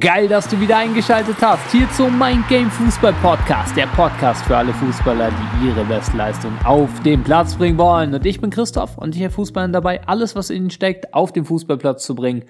Geil, dass du wieder eingeschaltet hast. Hier zum Mind Game Fußball Podcast. Der Podcast für alle Fußballer, die ihre Bestleistung auf den Platz bringen wollen. Und ich bin Christoph und ich helfe Fußballern dabei, alles, was in ihnen steckt, auf den Fußballplatz zu bringen,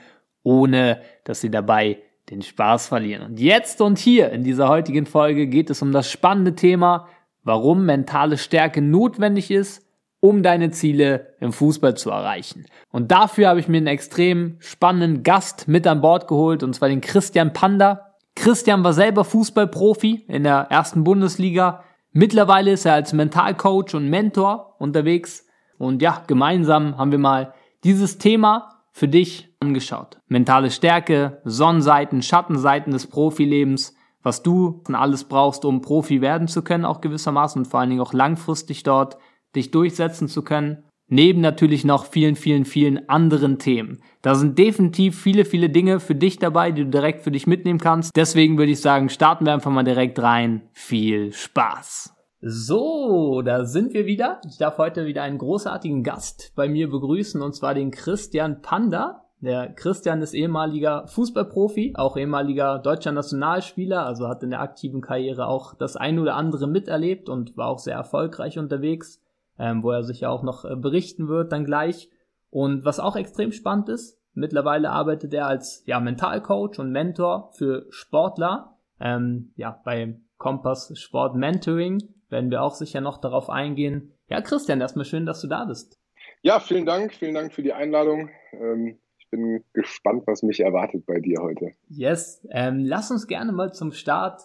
ohne dass sie dabei den Spaß verlieren. Und jetzt und hier in dieser heutigen Folge geht es um das spannende Thema, warum mentale Stärke notwendig ist, um deine Ziele im Fußball zu erreichen. Und dafür habe ich mir einen extrem spannenden Gast mit an Bord geholt, und zwar den Christian Panda. Christian war selber Fußballprofi in der ersten Bundesliga. Mittlerweile ist er als Mentalcoach und Mentor unterwegs. Und ja, gemeinsam haben wir mal dieses Thema für dich angeschaut. Mentale Stärke, Sonnenseiten, Schattenseiten des Profilebens, was du alles brauchst, um Profi werden zu können, auch gewissermaßen und vor allen Dingen auch langfristig dort dich durchsetzen zu können. Neben natürlich noch vielen, vielen, vielen anderen Themen. Da sind definitiv viele, viele Dinge für dich dabei, die du direkt für dich mitnehmen kannst. Deswegen würde ich sagen, starten wir einfach mal direkt rein. Viel Spaß! So, da sind wir wieder. Ich darf heute wieder einen großartigen Gast bei mir begrüßen, und zwar den Christian Panda. Der Christian ist ehemaliger Fußballprofi, auch ehemaliger deutscher Nationalspieler, also hat in der aktiven Karriere auch das ein oder andere miterlebt und war auch sehr erfolgreich unterwegs ähm, wo er sich ja auch noch äh, berichten wird dann gleich. Und was auch extrem spannend ist, mittlerweile arbeitet er als ja, Mentalcoach und Mentor für Sportler. Ähm, ja, bei Kompass Sport Mentoring werden wir auch sicher noch darauf eingehen. Ja, Christian, erstmal schön, dass du da bist. Ja, vielen Dank, vielen Dank für die Einladung. Ähm, ich bin gespannt, was mich erwartet bei dir heute. Yes, ähm, lass uns gerne mal zum Start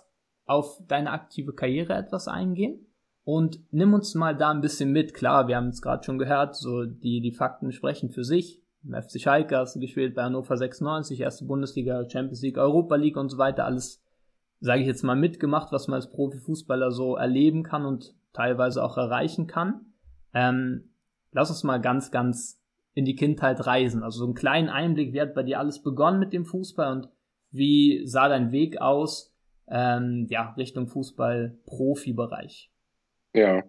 auf deine aktive Karriere etwas eingehen. Und nimm uns mal da ein bisschen mit. Klar, wir haben es gerade schon gehört, so die, die Fakten sprechen für sich. Im FC Schalke hast du gespielt bei Hannover 96, erste Bundesliga, Champions League, Europa League und so weiter. Alles, sage ich jetzt mal, mitgemacht, was man als Profifußballer so erleben kann und teilweise auch erreichen kann. Ähm, lass uns mal ganz, ganz in die Kindheit reisen. Also so einen kleinen Einblick, wie hat bei dir alles begonnen mit dem Fußball und wie sah dein Weg aus, ähm, ja, Richtung Fußball-Profibereich? Ja.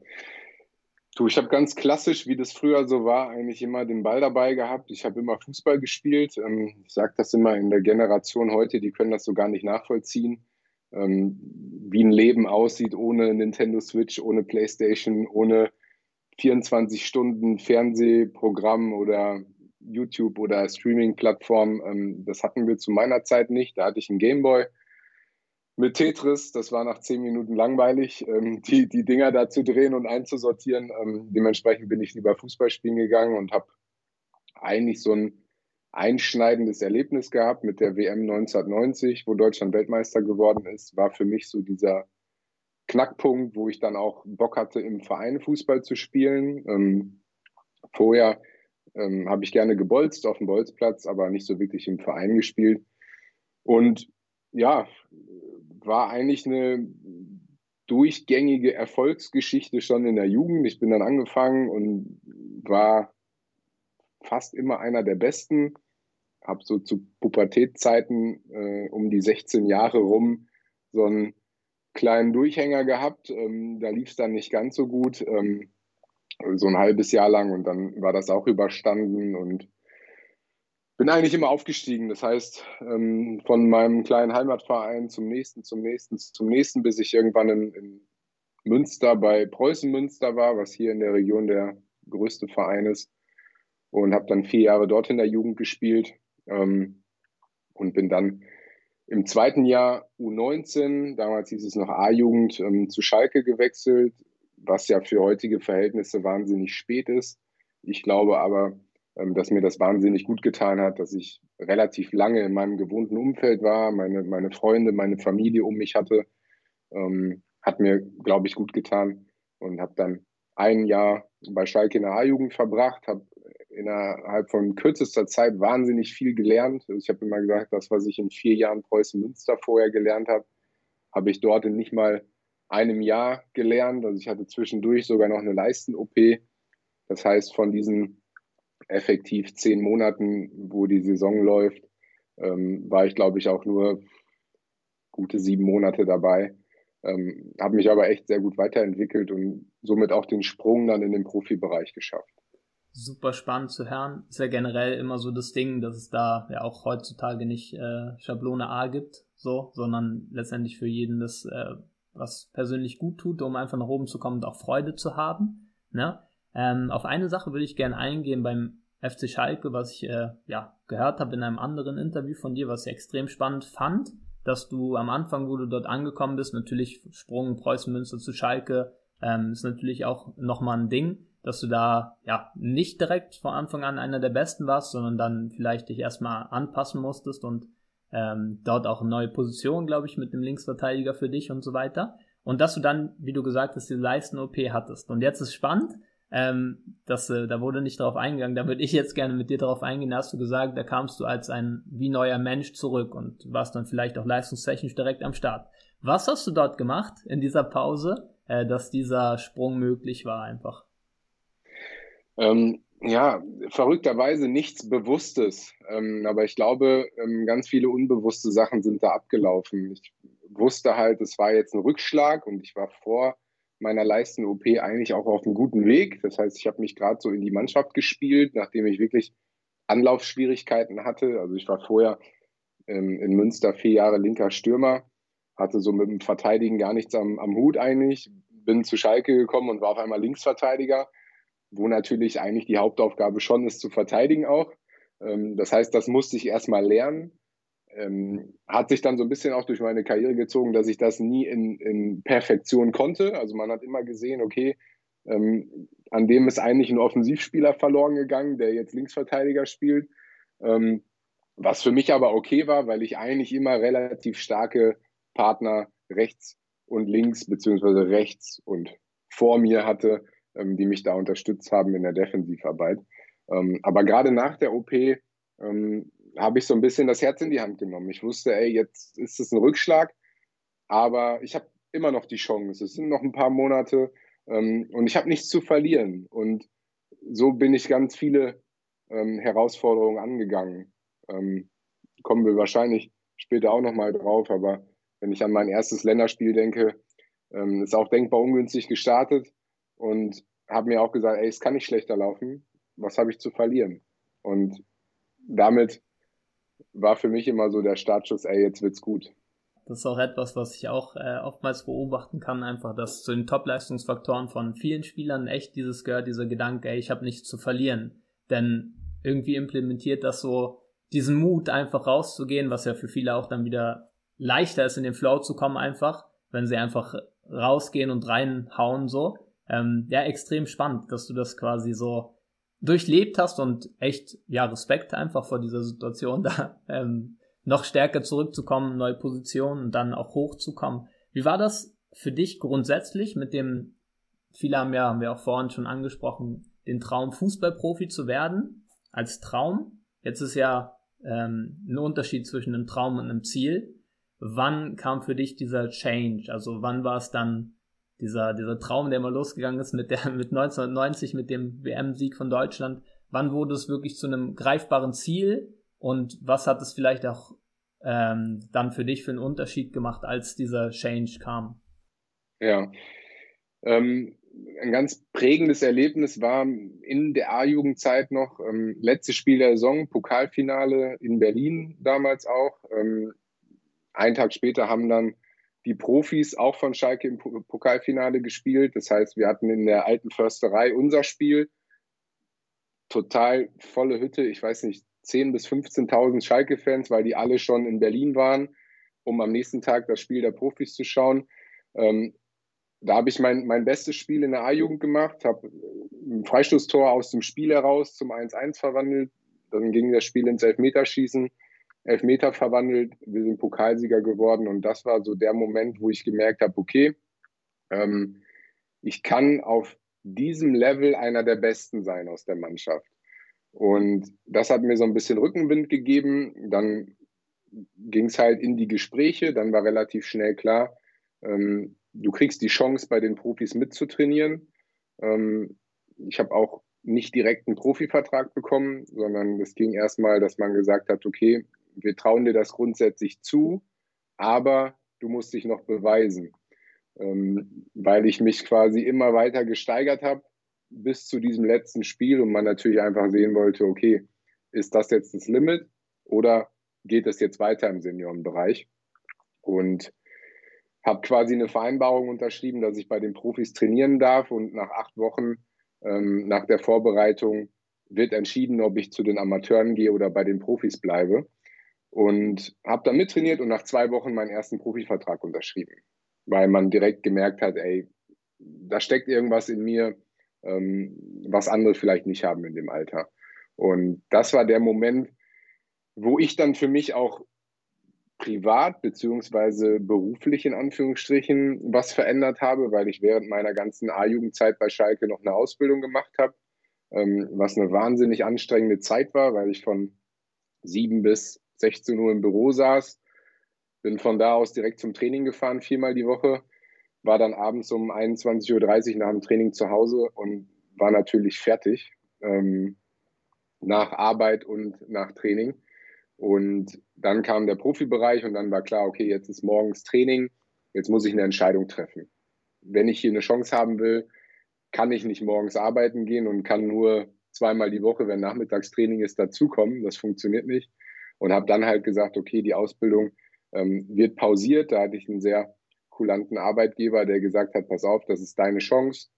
Du, ich habe ganz klassisch, wie das früher so war, eigentlich immer den Ball dabei gehabt. Ich habe immer Fußball gespielt. Ähm, ich sage das immer in der Generation heute, die können das so gar nicht nachvollziehen, ähm, wie ein Leben aussieht ohne Nintendo Switch, ohne PlayStation, ohne 24 Stunden Fernsehprogramm oder YouTube oder Streaming-Plattform. Ähm, das hatten wir zu meiner Zeit nicht. Da hatte ich einen Gameboy mit Tetris, das war nach zehn Minuten langweilig, ähm, die, die Dinger da zu drehen und einzusortieren. Ähm, dementsprechend bin ich lieber Fußball spielen gegangen und habe eigentlich so ein einschneidendes Erlebnis gehabt mit der WM 1990, wo Deutschland Weltmeister geworden ist, war für mich so dieser Knackpunkt, wo ich dann auch Bock hatte, im Verein Fußball zu spielen. Ähm, vorher ähm, habe ich gerne gebolzt auf dem Bolzplatz, aber nicht so wirklich im Verein gespielt. Und ja, war eigentlich eine durchgängige Erfolgsgeschichte schon in der Jugend. Ich bin dann angefangen und war fast immer einer der Besten. Habe so zu Pubertätzeiten äh, um die 16 Jahre rum so einen kleinen Durchhänger gehabt. Ähm, da lief es dann nicht ganz so gut, ähm, so ein halbes Jahr lang und dann war das auch überstanden und bin eigentlich immer aufgestiegen. Das heißt, ähm, von meinem kleinen Heimatverein zum nächsten, zum nächsten, zum nächsten, bis ich irgendwann in, in Münster bei Preußen Münster war, was hier in der Region der größte Verein ist. Und habe dann vier Jahre dort in der Jugend gespielt ähm, und bin dann im zweiten Jahr U19, damals hieß es noch A-Jugend, ähm, zu Schalke gewechselt, was ja für heutige Verhältnisse wahnsinnig spät ist. Ich glaube aber, dass mir das wahnsinnig gut getan hat, dass ich relativ lange in meinem gewohnten Umfeld war, meine, meine Freunde, meine Familie um mich hatte, ähm, hat mir, glaube ich, gut getan und habe dann ein Jahr bei Schalke in der A-Jugend verbracht, habe innerhalb von kürzester Zeit wahnsinnig viel gelernt. Also ich habe immer gesagt, das, was ich in vier Jahren Preußen Münster vorher gelernt habe, habe ich dort in nicht mal einem Jahr gelernt. Also ich hatte zwischendurch sogar noch eine Leisten-OP. Das heißt, von diesen effektiv zehn Monaten, wo die Saison läuft, ähm, war ich, glaube ich, auch nur gute sieben Monate dabei. Ähm, habe mich aber echt sehr gut weiterentwickelt und somit auch den Sprung dann in den Profibereich geschafft. Super spannend zu hören. Ist ja generell immer so das Ding, dass es da ja auch heutzutage nicht äh, Schablone A gibt, so, sondern letztendlich für jeden das, äh, was persönlich gut tut, um einfach nach oben zu kommen und auch Freude zu haben. Ne? Ähm, auf eine Sache würde ich gerne eingehen beim FC Schalke, was ich äh, ja gehört habe in einem anderen Interview von dir, was ich extrem spannend fand, dass du am Anfang, wo du dort angekommen bist, natürlich Sprung Preußen Münster zu Schalke, ähm, ist natürlich auch nochmal ein Ding, dass du da ja nicht direkt von Anfang an einer der Besten warst, sondern dann vielleicht dich erstmal anpassen musstest und ähm, dort auch eine neue Position, glaube ich, mit dem Linksverteidiger für dich und so weiter. Und dass du dann, wie du gesagt hast, die Leisten-OP hattest. Und jetzt ist spannend, ähm, dass, äh, da wurde nicht darauf eingegangen, da würde ich jetzt gerne mit dir darauf eingehen, da hast du gesagt, da kamst du als ein wie neuer Mensch zurück und warst dann vielleicht auch leistungstechnisch direkt am Start. Was hast du dort gemacht in dieser Pause, äh, dass dieser Sprung möglich war einfach? Ähm, ja, verrückterweise nichts Bewusstes. Ähm, aber ich glaube, ähm, ganz viele unbewusste Sachen sind da abgelaufen. Ich wusste halt, es war jetzt ein Rückschlag und ich war vor meiner Leisten-OP eigentlich auch auf einem guten Weg. Das heißt, ich habe mich gerade so in die Mannschaft gespielt, nachdem ich wirklich Anlaufschwierigkeiten hatte. Also ich war vorher ähm, in Münster vier Jahre linker Stürmer, hatte so mit dem Verteidigen gar nichts am, am Hut eigentlich, bin zu Schalke gekommen und war auf einmal Linksverteidiger wo natürlich eigentlich die Hauptaufgabe schon ist, zu verteidigen auch. Ähm, das heißt, das musste ich erstmal lernen. Ähm, hat sich dann so ein bisschen auch durch meine Karriere gezogen, dass ich das nie in, in Perfektion konnte. Also man hat immer gesehen, okay, ähm, an dem ist eigentlich ein Offensivspieler verloren gegangen, der jetzt Linksverteidiger spielt. Ähm, was für mich aber okay war, weil ich eigentlich immer relativ starke Partner rechts und links, beziehungsweise rechts und vor mir hatte, ähm, die mich da unterstützt haben in der Defensivarbeit. Ähm, aber gerade nach der OP ähm, habe ich so ein bisschen das Herz in die Hand genommen. Ich wusste, ey, jetzt ist es ein Rückschlag, aber ich habe immer noch die Chance. Es sind noch ein paar Monate ähm, und ich habe nichts zu verlieren. Und so bin ich ganz viele ähm, Herausforderungen angegangen. Ähm, kommen wir wahrscheinlich später auch nochmal drauf, aber wenn ich an mein erstes Länderspiel denke, ähm, ist auch denkbar ungünstig gestartet und habe mir auch gesagt, ey, es kann nicht schlechter laufen. Was habe ich zu verlieren? Und damit war für mich immer so der Startschuss, ey, jetzt wird's gut. Das ist auch etwas, was ich auch äh, oftmals beobachten kann, einfach, dass zu den Top-Leistungsfaktoren von vielen Spielern echt dieses gehört, dieser Gedanke, ey, ich habe nichts zu verlieren. Denn irgendwie implementiert das so diesen Mut, einfach rauszugehen, was ja für viele auch dann wieder leichter ist, in den Flow zu kommen, einfach, wenn sie einfach rausgehen und reinhauen so ähm, ja, extrem spannend, dass du das quasi so durchlebt hast und echt, ja, Respekt einfach vor dieser Situation, da ähm, noch stärker zurückzukommen, neue Positionen und dann auch hochzukommen. Wie war das für dich grundsätzlich mit dem, viele haben ja, haben wir auch vorhin schon angesprochen, den Traum, Fußballprofi zu werden, als Traum. Jetzt ist ja ähm, ein Unterschied zwischen einem Traum und einem Ziel. Wann kam für dich dieser Change? Also wann war es dann dieser, dieser Traum, der mal losgegangen ist mit, der, mit 1990, mit dem WM-Sieg von Deutschland. Wann wurde es wirklich zu einem greifbaren Ziel und was hat es vielleicht auch ähm, dann für dich für einen Unterschied gemacht, als dieser Change kam? Ja, ähm, ein ganz prägendes Erlebnis war in der A-Jugendzeit noch, ähm, letztes Spiel der Saison, Pokalfinale in Berlin damals auch. Ähm, einen Tag später haben dann die Profis auch von Schalke im Pokalfinale gespielt. Das heißt, wir hatten in der alten Försterei unser Spiel. Total volle Hütte, ich weiß nicht, 10.000 bis 15.000 Schalke-Fans, weil die alle schon in Berlin waren, um am nächsten Tag das Spiel der Profis zu schauen. Ähm, da habe ich mein, mein bestes Spiel in der A-Jugend gemacht, habe ein Freistoßtor aus dem Spiel heraus zum 1-1 verwandelt. Dann ging das Spiel ins Elfmeterschießen. Elfmeter verwandelt, wir sind Pokalsieger geworden und das war so der Moment, wo ich gemerkt habe, okay, ähm, ich kann auf diesem Level einer der Besten sein aus der Mannschaft. Und das hat mir so ein bisschen Rückenwind gegeben. Dann ging es halt in die Gespräche, dann war relativ schnell klar, ähm, du kriegst die Chance, bei den Profis mitzutrainieren. Ähm, ich habe auch nicht direkt einen Profivertrag bekommen, sondern es ging erstmal, dass man gesagt hat, okay, wir trauen dir das grundsätzlich zu, aber du musst dich noch beweisen. Ähm, weil ich mich quasi immer weiter gesteigert habe bis zu diesem letzten Spiel und man natürlich einfach sehen wollte, okay, ist das jetzt das Limit oder geht es jetzt weiter im Seniorenbereich? und habe quasi eine Vereinbarung unterschrieben, dass ich bei den Profis trainieren darf und nach acht Wochen ähm, nach der Vorbereitung wird entschieden, ob ich zu den Amateuren gehe oder bei den Profis bleibe. Und habe dann mittrainiert und nach zwei Wochen meinen ersten Profivertrag unterschrieben, weil man direkt gemerkt hat, ey, da steckt irgendwas in mir, ähm, was andere vielleicht nicht haben in dem Alter. Und das war der Moment, wo ich dann für mich auch privat beziehungsweise beruflich in Anführungsstrichen was verändert habe, weil ich während meiner ganzen A-Jugendzeit bei Schalke noch eine Ausbildung gemacht habe, ähm, was eine wahnsinnig anstrengende Zeit war, weil ich von 7 bis 16 Uhr im Büro saß, bin von da aus direkt zum Training gefahren, viermal die Woche, war dann abends um 21.30 Uhr nach dem Training zu Hause und war natürlich fertig ähm, nach Arbeit und nach Training. Und dann kam der Profibereich und dann war klar, okay, jetzt ist morgens Training, jetzt muss ich eine Entscheidung treffen. Wenn ich hier eine Chance haben will, kann ich nicht morgens arbeiten gehen und kann nur zweimal die Woche, wenn Nachmittagstraining ist, dazukommen. Das funktioniert nicht. Und habe dann halt gesagt, okay, die Ausbildung ähm, wird pausiert. Da hatte ich einen sehr kulanten Arbeitgeber, der gesagt hat, pass auf, das ist deine Chance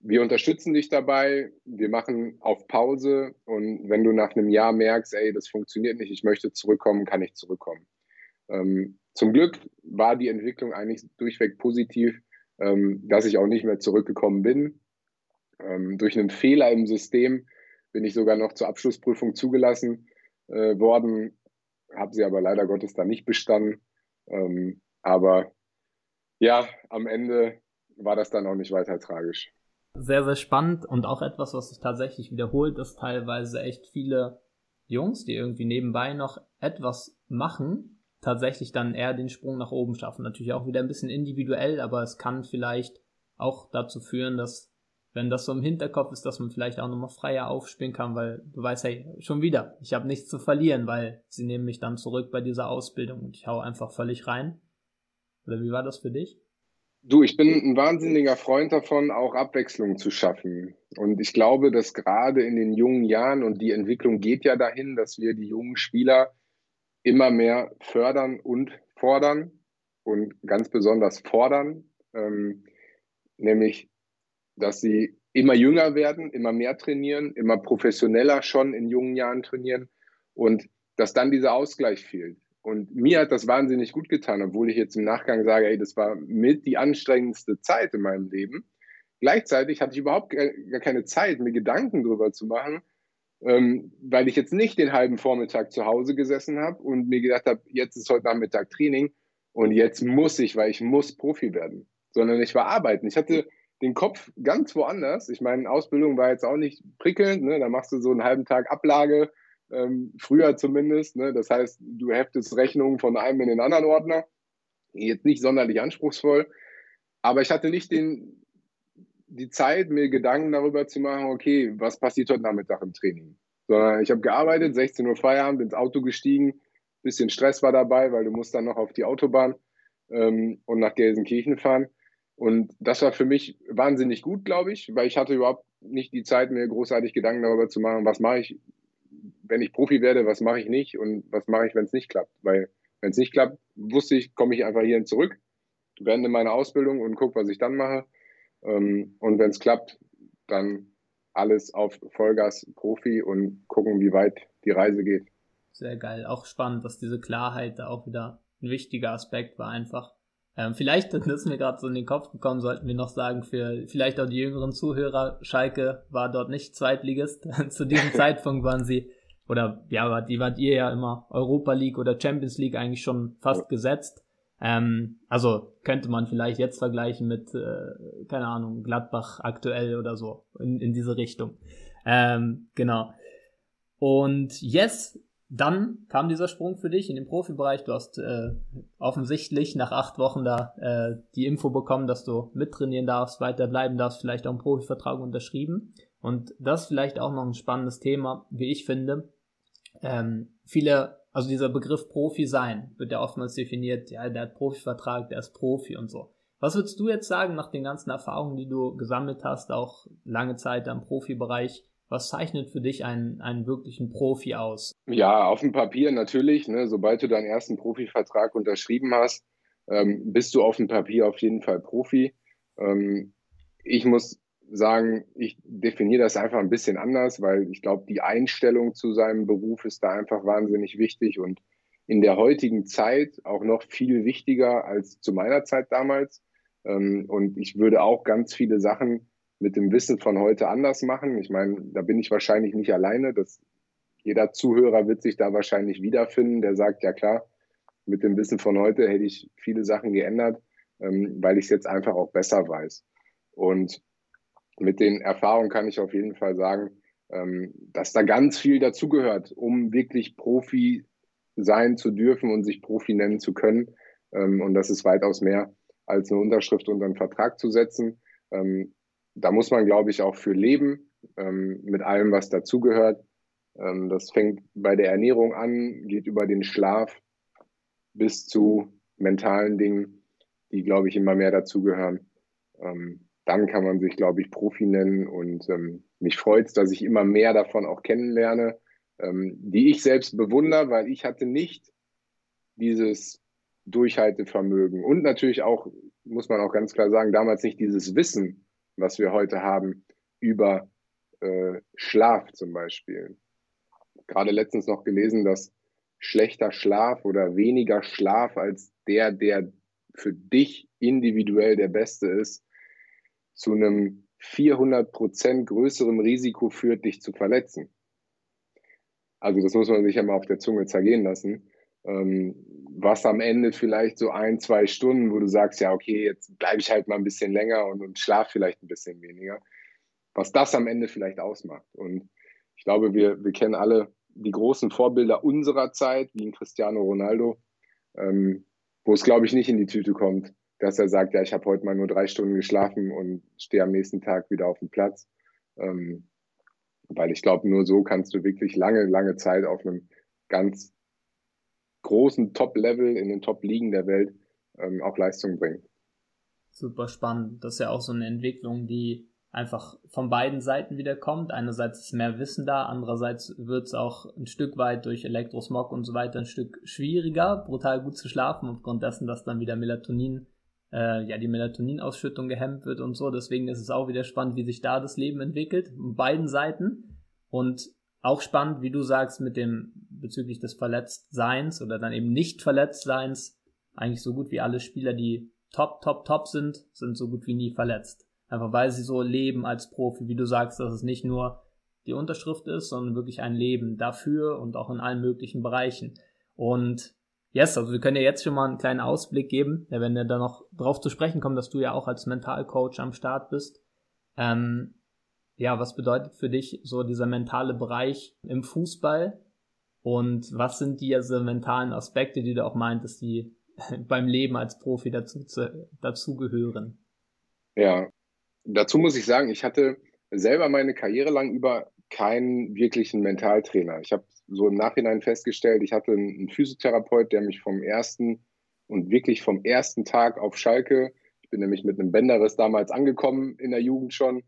wir unterstützen dich dabei, wir machen auf Pause und wenn du nach einem Jahr merkst, ey, das funktioniert nicht, ich möchte zurückkommen, kann ich zurückkommen. Ähm, zum Glück war die Entwicklung eigentlich durchweg positiv, ähm, dass ich auch nicht mehr zurückgekommen bin. Ähm, durch einen Fehler im System bin ich sogar noch zur Abschlussprüfung zugelassen äh, worden, habe sie aber leider Gottes da nicht bestanden. Ähm, aber ja, am Ende war das dann auch nicht weiter tragisch sehr, sehr spannend und auch etwas, was sich tatsächlich wiederholt, dass teilweise echt viele Jungs, die irgendwie nebenbei noch etwas machen, tatsächlich dann eher den Sprung nach oben schaffen. Natürlich auch wieder ein bisschen individuell, aber es kann vielleicht auch dazu führen, dass, wenn das so im Hinterkopf ist, dass man vielleicht auch nochmal freier aufspielen kann, weil du weißt, hey, schon wieder, ich habe nichts zu verlieren, weil sie nehmen mich dann zurück bei dieser Ausbildung und ich hau einfach völlig rein. Oder wie war das für dich? Du, ich bin ein wahnsinniger Freund davon, auch Abwechslung zu schaffen. Und ich glaube, dass gerade in den jungen Jahren, und die Entwicklung geht ja dahin, dass wir die jungen Spieler immer mehr fördern und fordern und ganz besonders fordern, ähm, nämlich, dass sie immer jünger werden, immer mehr trainieren, immer professioneller schon in jungen Jahren trainieren und dass dann dieser Ausgleich fehlt. Und mir hat das wahnsinnig gut getan, obwohl ich jetzt im Nachgang sage, ey, das war mit die anstrengendste Zeit in meinem Leben. Gleichzeitig hatte ich überhaupt gar keine Zeit, mir Gedanken darüber zu machen, ähm, weil ich jetzt nicht den halben Vormittag zu Hause gesessen habe und mir gedacht habe, jetzt ist heute Nachmittag Training und jetzt muss ich, weil ich muss Profi werden, sondern ich war arbeiten. Ich hatte den Kopf ganz woanders. Ich meine, Ausbildung war jetzt auch nicht prickelnd. Ne? Da machst du so einen halben Tag Ablage, ähm, früher zumindest. Ne? Das heißt, du heftest Rechnungen von einem in den anderen Ordner. Jetzt nicht sonderlich anspruchsvoll, aber ich hatte nicht den, die Zeit, mir Gedanken darüber zu machen, okay, was passiert heute Nachmittag im Training. Sondern ich habe gearbeitet, 16 Uhr Feierabend, ins Auto gestiegen, bisschen Stress war dabei, weil du musst dann noch auf die Autobahn ähm, und nach Gelsenkirchen fahren. Und das war für mich wahnsinnig gut, glaube ich, weil ich hatte überhaupt nicht die Zeit, mir großartig Gedanken darüber zu machen, was mache ich wenn ich Profi werde, was mache ich nicht und was mache ich, wenn es nicht klappt. Weil wenn es nicht klappt, wusste ich, komme ich einfach hierhin zurück, beende meine Ausbildung und gucke, was ich dann mache. Ähm, und wenn es klappt, dann alles auf Vollgas Profi und gucken, wie weit die Reise geht. Sehr geil. Auch spannend, dass diese Klarheit da auch wieder ein wichtiger Aspekt war einfach. Ähm, vielleicht, das ist mir gerade so in den Kopf gekommen, sollten wir noch sagen, für vielleicht auch die jüngeren Zuhörer, Schalke war dort nicht Zweitligist. Zu diesem Zeitpunkt waren sie, oder ja, die wart ihr ja immer Europa League oder Champions League eigentlich schon fast gesetzt. Ähm, also könnte man vielleicht jetzt vergleichen mit, äh, keine Ahnung, Gladbach aktuell oder so, in, in diese Richtung. Ähm, genau. Und yes, dann kam dieser Sprung für dich in den Profibereich. Du hast äh, offensichtlich nach acht Wochen da äh, die Info bekommen, dass du mittrainieren darfst, weiter bleiben darfst, vielleicht auch einen Profivertrag unterschrieben. Und das ist vielleicht auch noch ein spannendes Thema, wie ich finde. Ähm, viele, also dieser Begriff Profi sein, wird ja oftmals definiert, ja, der hat Profivertrag, der ist Profi und so. Was würdest du jetzt sagen nach den ganzen Erfahrungen, die du gesammelt hast, auch lange Zeit am Profibereich? Was zeichnet für dich einen, einen wirklichen Profi aus? Ja, auf dem Papier natürlich. Ne, sobald du deinen ersten Profivertrag unterschrieben hast, ähm, bist du auf dem Papier auf jeden Fall Profi. Ähm, ich muss sagen, ich definiere das einfach ein bisschen anders, weil ich glaube, die Einstellung zu seinem Beruf ist da einfach wahnsinnig wichtig und in der heutigen Zeit auch noch viel wichtiger als zu meiner Zeit damals. Ähm, und ich würde auch ganz viele Sachen mit dem Wissen von heute anders machen. Ich meine, da bin ich wahrscheinlich nicht alleine. Das, jeder Zuhörer wird sich da wahrscheinlich wiederfinden, der sagt, ja klar, mit dem Wissen von heute hätte ich viele Sachen geändert, ähm, weil ich es jetzt einfach auch besser weiß. Und mit den Erfahrungen kann ich auf jeden Fall sagen, ähm, dass da ganz viel dazugehört, um wirklich Profi sein zu dürfen und sich Profi nennen zu können. Ähm, und das ist weitaus mehr als eine Unterschrift unter einen Vertrag zu setzen. Ähm, da muss man, glaube ich, auch für leben, ähm, mit allem, was dazugehört. Ähm, das fängt bei der Ernährung an, geht über den Schlaf bis zu mentalen Dingen, die, glaube ich, immer mehr dazugehören. Ähm, dann kann man sich, glaube ich, Profi nennen und ähm, mich freut es, dass ich immer mehr davon auch kennenlerne, ähm, die ich selbst bewundere, weil ich hatte nicht dieses Durchhaltevermögen und natürlich auch, muss man auch ganz klar sagen, damals nicht dieses Wissen, was wir heute haben über äh, Schlaf zum Beispiel. Gerade letztens noch gelesen, dass schlechter Schlaf oder weniger Schlaf als der, der für dich individuell der beste ist, zu einem 400 Prozent größeren Risiko führt, dich zu verletzen. Also das muss man sich ja mal auf der Zunge zergehen lassen. Ähm, was am Ende vielleicht so ein, zwei Stunden, wo du sagst, ja, okay, jetzt bleibe ich halt mal ein bisschen länger und, und schlaf vielleicht ein bisschen weniger. Was das am Ende vielleicht ausmacht. Und ich glaube, wir, wir kennen alle die großen Vorbilder unserer Zeit, wie ein Cristiano Ronaldo, ähm, wo es, glaube ich, nicht in die Tüte kommt, dass er sagt, ja, ich habe heute mal nur drei Stunden geschlafen und stehe am nächsten Tag wieder auf dem Platz. Ähm, weil ich glaube, nur so kannst du wirklich lange, lange Zeit auf einem ganz großen Top-Level in den Top-Ligen der Welt ähm, auch Leistung bringen. Super spannend. Das ist ja auch so eine Entwicklung, die einfach von beiden Seiten wieder kommt. Einerseits ist mehr Wissen da, andererseits wird es auch ein Stück weit durch Elektrosmog und so weiter ein Stück schwieriger, brutal gut zu schlafen, aufgrund dessen, dass dann wieder Melatonin, äh, ja, die Melatoninausschüttung gehemmt wird und so. Deswegen ist es auch wieder spannend, wie sich da das Leben entwickelt, von beiden Seiten. Und auch spannend, wie du sagst, mit dem bezüglich des Verletztseins oder dann eben nicht Verletztseins. Eigentlich so gut wie alle Spieler, die top, top, top sind, sind so gut wie nie verletzt. Einfach weil sie so leben als Profi, wie du sagst, dass es nicht nur die Unterschrift ist, sondern wirklich ein Leben dafür und auch in allen möglichen Bereichen. Und yes, also wir können ja jetzt schon mal einen kleinen Ausblick geben, wenn wir da noch drauf zu sprechen kommen, dass du ja auch als Mentalcoach am Start bist. Ähm, ja, was bedeutet für dich so dieser mentale Bereich im Fußball? Und was sind diese mentalen Aspekte, die du auch meintest, die beim Leben als Profi dazu, dazu gehören? Ja, dazu muss ich sagen, ich hatte selber meine Karriere lang über keinen wirklichen Mentaltrainer. Ich habe so im Nachhinein festgestellt, ich hatte einen Physiotherapeut, der mich vom ersten und wirklich vom ersten Tag auf Schalke, ich bin nämlich mit einem Bänderriss damals angekommen in der Jugend schon,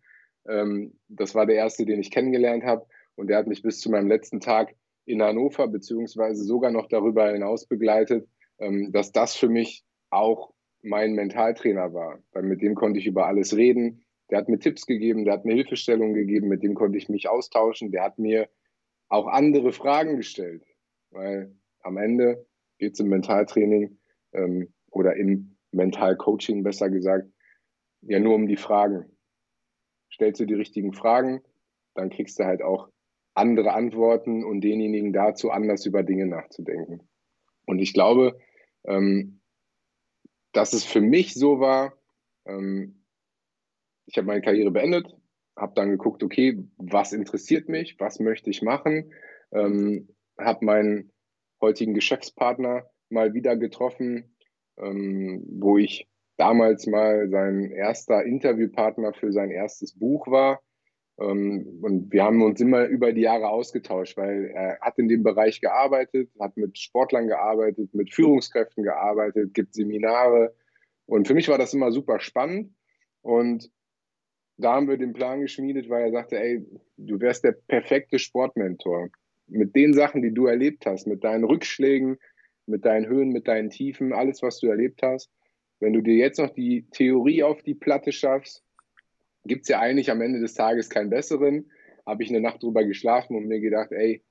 ähm, das war der erste, den ich kennengelernt habe und der hat mich bis zu meinem letzten Tag in Hannover beziehungsweise sogar noch darüber hinaus begleitet, ähm, dass das für mich auch mein Mentaltrainer war. Weil mit dem konnte ich über alles reden. Der hat mir Tipps gegeben, der hat mir Hilfestellungen gegeben, mit dem konnte ich mich austauschen. Der hat mir auch andere Fragen gestellt, weil am Ende geht es im Mentaltraining ähm, oder im Mentalcoaching besser gesagt ja nur um die Fragen. Stellst du die richtigen Fragen, dann kriegst du halt auch andere Antworten und denjenigen dazu anders über Dinge nachzudenken. Und ich glaube, ähm, dass es für mich so war, ähm, ich habe meine Karriere beendet, habe dann geguckt, okay, was interessiert mich, was möchte ich machen, ähm, habe meinen heutigen Geschäftspartner mal wieder getroffen, ähm, wo ich damals mal sein erster Interviewpartner für sein erstes Buch war ähm, und wir haben uns immer über die Jahre ausgetauscht, weil er hat in dem Bereich gearbeitet, hat mit Sportlern gearbeitet, mit Führungskräften gearbeitet, gibt Seminare. Und für mich war das immer super spannend. Und da haben wir den Plan geschmiedet, weil er sagte, ey, du wärst der perfekte Sportmentor. Mit den Sachen, die du erlebt hast, mit deinen Rückschlägen, mit deinen Höhen, mit deinen Tiefen, alles, was du erlebt hast. Wenn du dir jetzt noch die Theorie auf die Platte schaffst, gibt es ja eigentlich am Ende des Tages keinen besseren. Habe ich eine Nacht drüber geschlafen und mir gedacht, ey,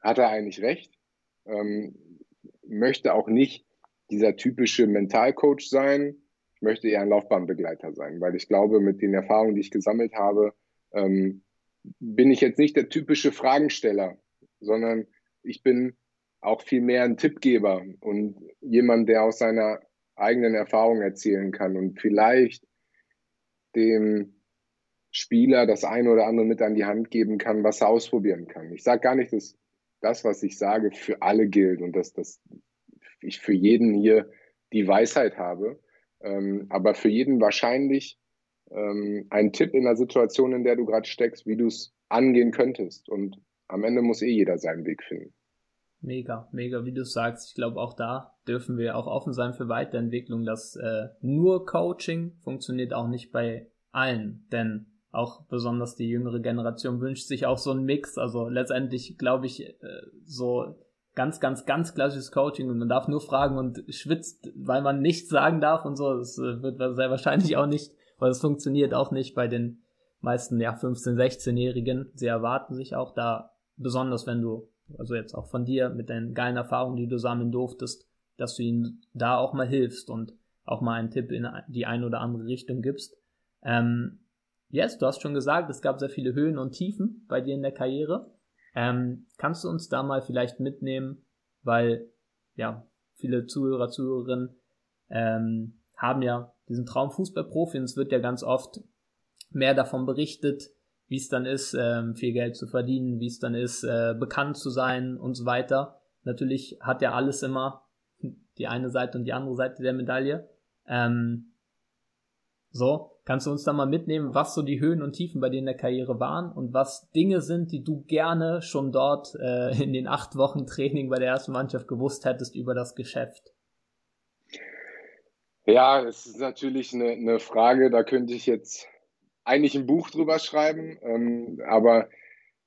hat er eigentlich recht? Ähm, möchte auch nicht dieser typische Mentalcoach sein, möchte eher ein Laufbahnbegleiter sein, weil ich glaube, mit den Erfahrungen, die ich gesammelt habe, ähm, bin ich jetzt nicht der typische Fragensteller, sondern ich bin auch viel mehr ein Tippgeber und jemand, der aus seiner eigenen Erfahrung erzählen kann und vielleicht dem Spieler das eine oder andere mit an die Hand geben kann, was er ausprobieren kann. Ich sage gar nicht, dass das, was ich sage, für alle gilt und dass, dass ich für jeden hier die Weisheit habe, ähm, aber für jeden wahrscheinlich ähm, ein Tipp in der Situation, in der du gerade steckst, wie du es angehen könntest. Und am Ende muss eh jeder seinen Weg finden. Mega, mega, wie du sagst. Ich glaube, auch da dürfen wir auch offen sein für Weiterentwicklung. dass äh, nur Coaching funktioniert auch nicht bei allen, denn auch besonders die jüngere Generation wünscht sich auch so einen Mix. Also letztendlich glaube ich, äh, so ganz, ganz, ganz klassisches Coaching und man darf nur fragen und schwitzt, weil man nichts sagen darf und so. Das äh, wird sehr wahrscheinlich auch nicht, weil es funktioniert auch nicht bei den meisten, ja, 15-, 16-Jährigen. Sie erwarten sich auch da, besonders wenn du, also jetzt auch von dir mit deinen geilen Erfahrungen, die du sammeln durftest, dass du ihnen da auch mal hilfst und auch mal einen Tipp in die eine oder andere Richtung gibst. Ähm, yes, du hast schon gesagt, es gab sehr viele Höhen und Tiefen bei dir in der Karriere. Ähm, kannst du uns da mal vielleicht mitnehmen, weil ja viele Zuhörer, Zuhörerinnen ähm, haben ja diesen Traum Fußballprofi und es wird ja ganz oft mehr davon berichtet, wie es dann ist, ähm, viel Geld zu verdienen, wie es dann ist, äh, bekannt zu sein und so weiter. Natürlich hat ja alles immer die eine Seite und die andere Seite der Medaille. Ähm, so, Kannst du uns da mal mitnehmen, was so die Höhen und Tiefen bei dir in der Karriere waren und was Dinge sind, die du gerne schon dort äh, in den acht Wochen Training bei der ersten Mannschaft gewusst hättest über das Geschäft? Ja, es ist natürlich eine, eine Frage, da könnte ich jetzt eigentlich ein Buch drüber schreiben, ähm, aber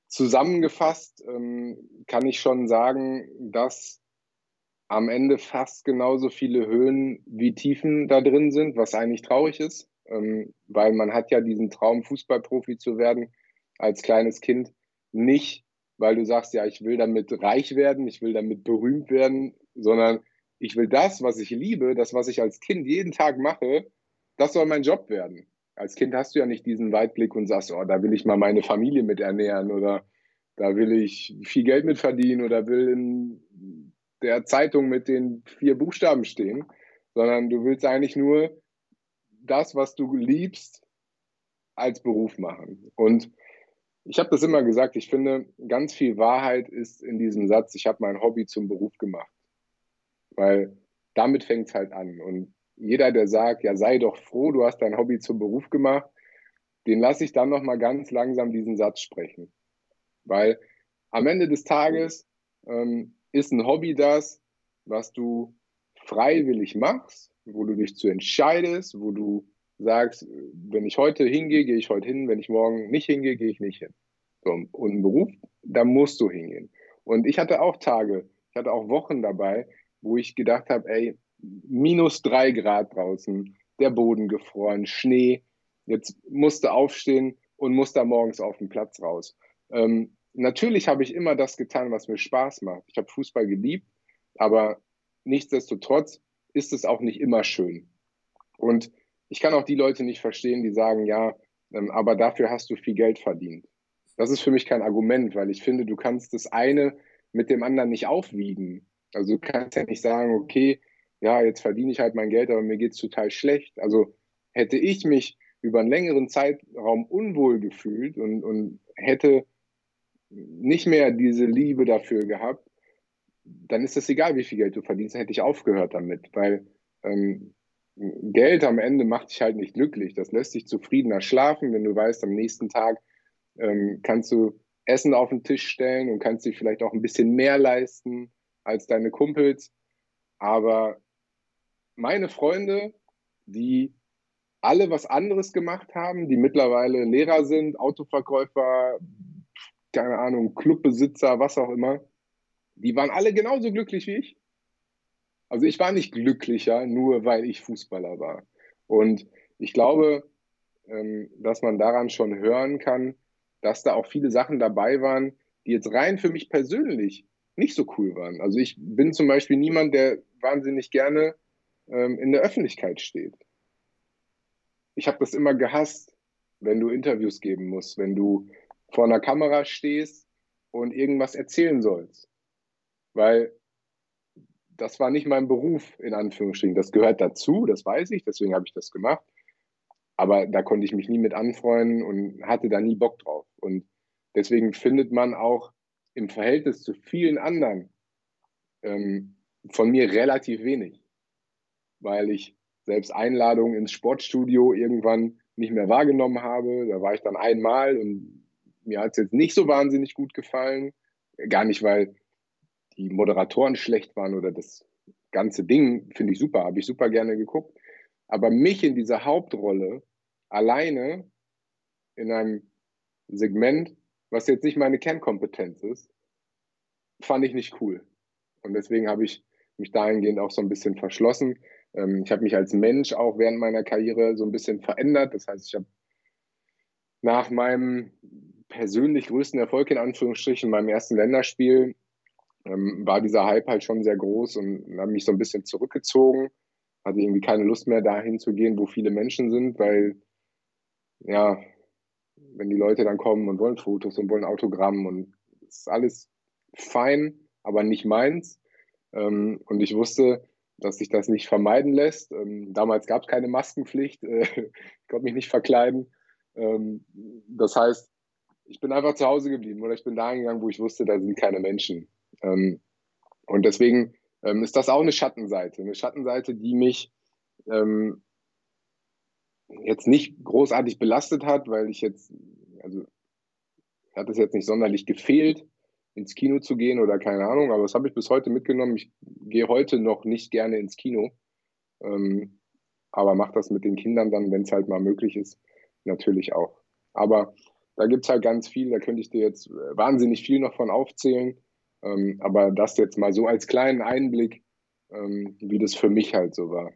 zusammengefasst ähm, kann ich schon sagen, dass am Ende fast genauso viele Höhen wie Tiefen da drin sind, was eigentlich traurig ist ähm, weil man hat ja diesen Traum, Fußballprofi zu werden als kleines Kind, nicht, weil du sagst, ja, ich will damit reich werden, ich will damit berühmt werden, sondern ich will das, was ich liebe, das, was ich als Kind jeden Tag mache, das soll mein Job werden. Als Kind hast du ja nicht diesen Weitblick und sagst, oh, da will ich mal meine Familie mit ernähren oder da will ich viel Geld mit verdienen oder will in der Zeitung mit den vier Buchstaben stehen, sondern du willst eigentlich nur das, was du liebst, als Beruf machen. Und ich habe das immer gesagt, ich finde, ganz viel Wahrheit ist in diesem Satz, ich habe mein Hobby zum Beruf gemacht. Weil damit fängt es halt an. Und jeder, der sagt, ja, sei doch froh, du hast dein Hobby zum Beruf gemacht, den lasse ich dann nochmal ganz langsam diesen Satz sprechen. Weil am Ende des Tages ähm, ist ein Hobby das, was du freiwillig machst wo du dich zu entscheidest, wo du sagst, wenn ich heute hingehe, gehe ich heute hin, wenn ich morgen nicht hingehe, gehe ich nicht hin. So, und ein Beruf, da musst du hingehen. Und ich hatte auch Tage, ich hatte auch Wochen dabei, wo ich gedacht habe, ey, minus drei Grad draußen, der Boden gefroren, Schnee, jetzt musste aufstehen und musste morgens auf den Platz raus. Ähm, natürlich habe ich immer das getan, was mir Spaß macht. Ich habe Fußball geliebt, aber nichtsdestotrotz ist es auch nicht immer schön. Und ich kann auch die Leute nicht verstehen, die sagen, ja, ähm, aber dafür hast du viel Geld verdient. Das ist für mich kein Argument, weil ich finde, du kannst das eine mit dem anderen nicht aufwiegen. Also du kannst ja nicht sagen, okay, ja, jetzt verdiene ich halt mein Geld, aber mir geht es total schlecht. Also hätte ich mich über einen längeren Zeitraum unwohl gefühlt und, und hätte nicht mehr diese Liebe dafür gehabt, dann ist es egal, wie viel Geld du verdienst, dann hätte ich aufgehört damit, weil ähm, Geld am Ende macht dich halt nicht glücklich. Das lässt dich zufriedener schlafen, wenn du weißt, am nächsten Tag ähm, kannst du Essen auf den Tisch stellen und kannst dir vielleicht auch ein bisschen mehr leisten als deine Kumpels. Aber meine Freunde, die alle was anderes gemacht haben, die mittlerweile Lehrer sind, Autoverkäufer, keine Ahnung, Clubbesitzer, was auch immer, die waren alle genauso glücklich wie ich. Also ich war nicht glücklicher, nur weil ich Fußballer war. Und ich glaube, ähm, dass man daran schon hören kann, dass da auch viele Sachen dabei waren, die jetzt rein für mich persönlich nicht so cool waren. Also ich bin zum Beispiel niemand, der wahnsinnig gerne ähm, in der Öffentlichkeit steht. Ich habe das immer gehasst, wenn du Interviews geben musst, wenn du vor einer Kamera stehst und irgendwas erzählen sollst. Weil das war nicht mein Beruf, in Anführungsstrichen. Das gehört dazu, das weiß ich, deswegen habe ich das gemacht. Aber da konnte ich mich nie mit anfreunden und hatte da nie Bock drauf. Und deswegen findet man auch im Verhältnis zu vielen anderen ähm, von mir relativ wenig, weil ich selbst Einladungen ins Sportstudio irgendwann nicht mehr wahrgenommen habe. Da war ich dann einmal und mir hat es jetzt nicht so wahnsinnig gut gefallen. Gar nicht, weil die Moderatoren schlecht waren oder das ganze Ding finde ich super, habe ich super gerne geguckt. Aber mich in dieser Hauptrolle alleine in einem Segment, was jetzt nicht meine Kernkompetenz ist, fand ich nicht cool. Und deswegen habe ich mich dahingehend auch so ein bisschen verschlossen. Ähm, ich habe mich als Mensch auch während meiner Karriere so ein bisschen verändert. Das heißt, ich habe nach meinem persönlich größten Erfolg in Anführungsstrichen, meinem ersten Länderspiel, ähm, war dieser Hype halt schon sehr groß und habe mich so ein bisschen zurückgezogen. Hatte irgendwie keine Lust mehr dahin zu gehen, wo viele Menschen sind, weil ja, wenn die Leute dann kommen und wollen Fotos und wollen Autogramm und ist alles fein, aber nicht meins. Ähm, und ich wusste, dass sich das nicht vermeiden lässt. Ähm, damals gab es keine Maskenpflicht, äh, ich konnte mich nicht verkleiden. Ähm, das heißt, ich bin einfach zu Hause geblieben oder ich bin da gegangen, wo ich wusste, da sind keine Menschen. Ähm, und deswegen ähm, ist das auch eine Schattenseite. Eine Schattenseite, die mich ähm, jetzt nicht großartig belastet hat, weil ich jetzt, also hat es jetzt nicht sonderlich gefehlt, ins Kino zu gehen oder keine Ahnung, aber das habe ich bis heute mitgenommen. Ich gehe heute noch nicht gerne ins Kino, ähm, aber mache das mit den Kindern dann, wenn es halt mal möglich ist, natürlich auch. Aber da gibt es halt ganz viel, da könnte ich dir jetzt wahnsinnig viel noch von aufzählen. Ähm, aber das jetzt mal so als kleinen Einblick, ähm, wie das für mich halt so war.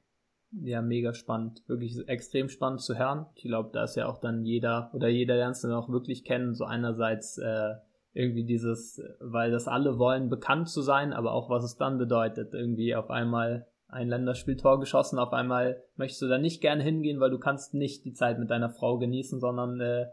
Ja, mega spannend. Wirklich extrem spannend zu hören. Ich glaube, da ist ja auch dann jeder oder jeder lernt es dann auch wirklich kennen. So einerseits äh, irgendwie dieses, weil das alle wollen, bekannt zu sein, aber auch was es dann bedeutet. Irgendwie auf einmal ein Länderspieltor geschossen, auf einmal möchtest du da nicht gerne hingehen, weil du kannst nicht die Zeit mit deiner Frau genießen, sondern äh,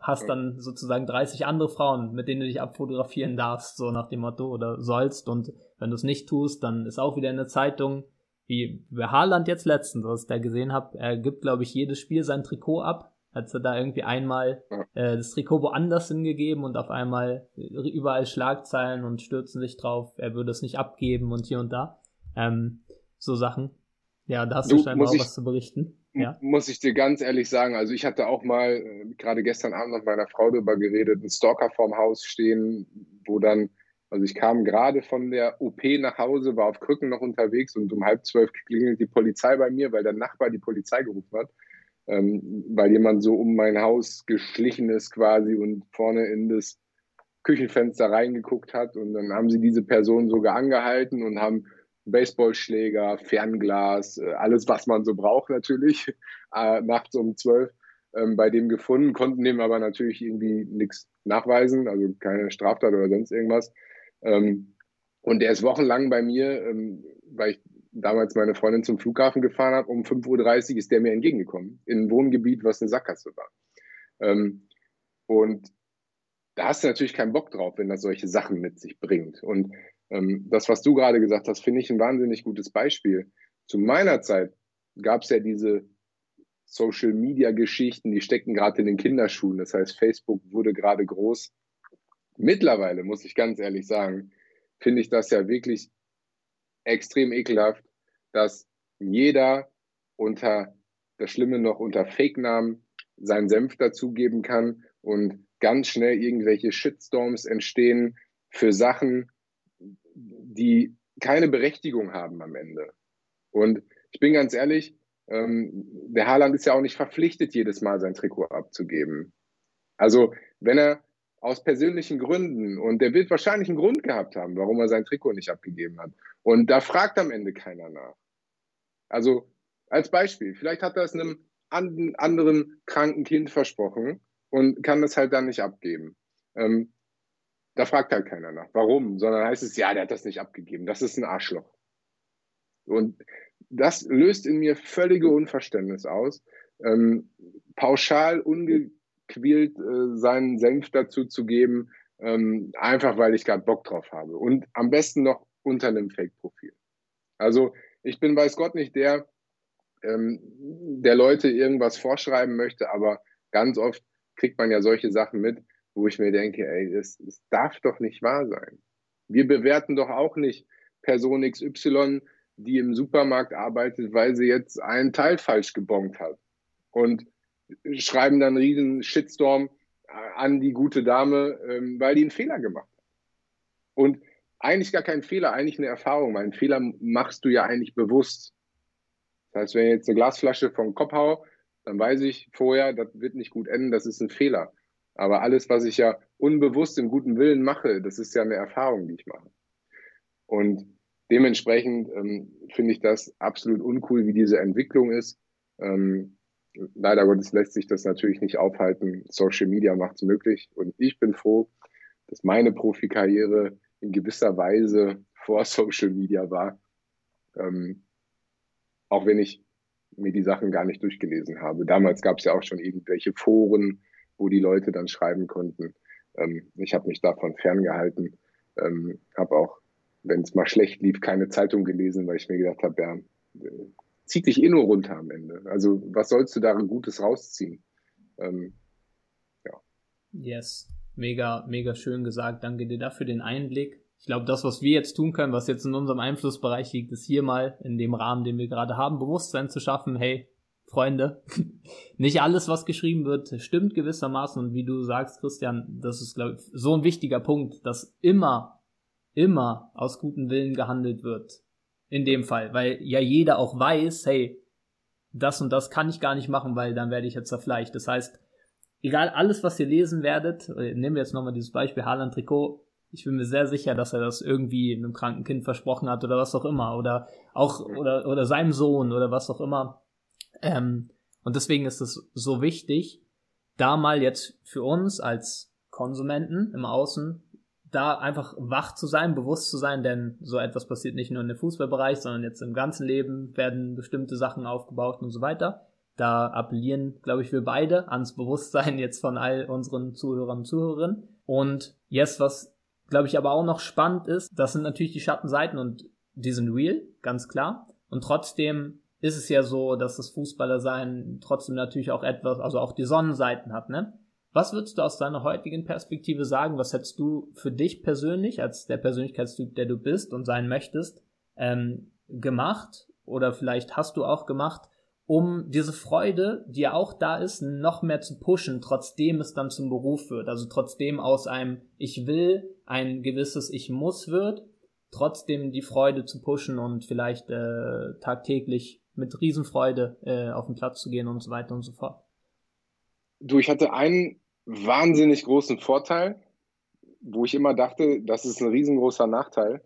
hast dann sozusagen 30 andere Frauen, mit denen du dich abfotografieren darfst, so nach dem Motto oder sollst. Und wenn du es nicht tust, dann ist auch wieder in der Zeitung, wie bei Haaland jetzt letztens, was ich da gesehen habe, er gibt, glaube ich, jedes Spiel sein Trikot ab. Hat er da irgendwie einmal äh, das Trikot woanders hingegeben und auf einmal überall Schlagzeilen und stürzen sich drauf, er würde es nicht abgeben und hier und da. Ähm, so Sachen. Ja, da hast du, du scheinbar auch was zu berichten ja. muss ich dir ganz ehrlich sagen. Also ich hatte auch mal äh, gerade gestern Abend mit meiner Frau darüber geredet, einen Stalker vorm Haus stehen, wo dann, also ich kam gerade von der OP nach Hause, war auf Krücken noch unterwegs und um halb zwölf klingelt die Polizei bei mir, weil der Nachbar die Polizei gerufen hat, ähm, weil jemand so um mein Haus geschlichen ist quasi und vorne in das Küchenfenster reingeguckt hat und dann haben sie diese Person sogar angehalten und haben Baseballschläger, Fernglas, äh, alles, was man so braucht natürlich, äh, nachts um zwölf ähm, bei dem gefunden, konnten dem aber natürlich irgendwie nichts nachweisen, also keine Straftat oder sonst irgendwas. Ähm, und der ist wochenlang bei mir, ähm, weil ich damals meine Freundin zum Flughafen gefahren habe, um 5.30 Uhr ist der mir entgegengekommen, in ein Wohngebiet, was eine Sackgasse war. Ähm, und da hast du natürlich keinen Bock drauf, wenn das solche Sachen mit sich bringt. Und ähm, das, was du gerade gesagt hast, finde ich ein wahnsinnig gutes Beispiel. Zu meiner Zeit gab es ja diese Social Media Geschichten, die stecken gerade in den Kinderschuhen. Das heißt, Facebook wurde gerade groß. Mittlerweile, muss ich ganz ehrlich sagen, finde ich das ja wirklich extrem ekelhaft, dass jeder unter, das Schlimme noch unter Fake-Namen seinen Senf dazugeben kann und ganz schnell irgendwelche Shitstorms entstehen für Sachen, die keine Berechtigung haben am Ende. Und ich bin ganz ehrlich, ähm, der Haaland ist ja auch nicht verpflichtet, jedes Mal sein Trikot abzugeben. Also, wenn er aus persönlichen Gründen, und der wird wahrscheinlich einen Grund gehabt haben, warum er sein Trikot nicht abgegeben hat. Und da fragt am Ende keiner nach. Also, als Beispiel, vielleicht hat er es einem anderen kranken Kind versprochen und kann das halt dann nicht abgeben. Ähm, da fragt halt keiner nach. Warum? Sondern heißt es, ja, der hat das nicht abgegeben. Das ist ein Arschloch. Und das löst in mir völlige Unverständnis aus. Ähm, pauschal ungequält äh, seinen Senf dazu zu geben, ähm, einfach weil ich gerade Bock drauf habe. Und am besten noch unter einem Fake-Profil. Also ich bin, weiß Gott, nicht der, ähm, der Leute irgendwas vorschreiben möchte, aber ganz oft kriegt man ja solche Sachen mit, wo ich mir denke, ey, das, das darf doch nicht wahr sein. Wir bewerten doch auch nicht Person XY, die im Supermarkt arbeitet, weil sie jetzt einen Teil falsch gebongt hat. Und schreiben dann einen riesen Shitstorm an die gute Dame, ähm, weil die einen Fehler gemacht hat. Und eigentlich gar kein Fehler, eigentlich eine Erfahrung, weil einen Fehler machst du ja eigentlich bewusst. Das heißt, wenn ich jetzt eine Glasflasche vom Kopf hau, dann weiß ich vorher, das wird nicht gut enden, das ist ein Fehler. Aber alles, was ich ja unbewusst im guten Willen mache, das ist ja eine Erfahrung, die ich mache. Und dementsprechend ähm, finde ich das absolut uncool, wie diese Entwicklung ist. Ähm, leider Gottes lässt sich das natürlich nicht aufhalten. Social Media macht es möglich. Und ich bin froh, dass meine Profikarriere in gewisser Weise vor Social Media war. Ähm, auch wenn ich mir die Sachen gar nicht durchgelesen habe. Damals gab es ja auch schon irgendwelche Foren, wo die Leute dann schreiben konnten. Ähm, ich habe mich davon ferngehalten, ähm, habe auch, wenn es mal schlecht lief, keine Zeitung gelesen, weil ich mir gedacht habe, ja, zieht dich eh nur runter am Ende. Also was sollst du darin Gutes rausziehen? Ähm, ja. Yes, mega, mega schön gesagt. Danke dir dafür den Einblick. Ich glaube, das, was wir jetzt tun können, was jetzt in unserem Einflussbereich liegt, ist hier mal in dem Rahmen, den wir gerade haben, Bewusstsein zu schaffen. Hey, Freunde, nicht alles, was geschrieben wird, stimmt gewissermaßen. Und wie du sagst, Christian, das ist, glaube ich, so ein wichtiger Punkt, dass immer, immer aus gutem Willen gehandelt wird. In dem Fall, weil ja jeder auch weiß, hey, das und das kann ich gar nicht machen, weil dann werde ich jetzt zerfleischt. Das heißt, egal alles, was ihr lesen werdet, nehmen wir jetzt nochmal dieses Beispiel Haaland Trikot, ich bin mir sehr sicher, dass er das irgendwie einem kranken Kind versprochen hat oder was auch immer. Oder auch, oder, oder seinem Sohn oder was auch immer. Ähm, und deswegen ist es so wichtig, da mal jetzt für uns als Konsumenten im Außen da einfach wach zu sein, bewusst zu sein, denn so etwas passiert nicht nur in dem Fußballbereich, sondern jetzt im ganzen Leben werden bestimmte Sachen aufgebaut und so weiter. Da appellieren, glaube ich, wir beide ans Bewusstsein jetzt von all unseren Zuhörern und Zuhörerinnen. Und jetzt, was glaube ich, aber auch noch spannend ist, das sind natürlich die Schattenseiten und die sind real, ganz klar. Und trotzdem ist es ja so, dass das Fußballersein trotzdem natürlich auch etwas, also auch die Sonnenseiten hat, ne? Was würdest du aus deiner heutigen Perspektive sagen? Was hättest du für dich persönlich, als der Persönlichkeitstyp, der du bist und sein möchtest, ähm, gemacht? Oder vielleicht hast du auch gemacht, um diese Freude, die ja auch da ist, noch mehr zu pushen, trotzdem es dann zum Beruf wird. Also trotzdem aus einem Ich will ein gewisses Ich muss wird, trotzdem die Freude zu pushen und vielleicht äh, tagtäglich mit Riesenfreude äh, auf den Platz zu gehen und so weiter und so fort. Du, ich hatte einen wahnsinnig großen Vorteil, wo ich immer dachte, das ist ein riesengroßer Nachteil.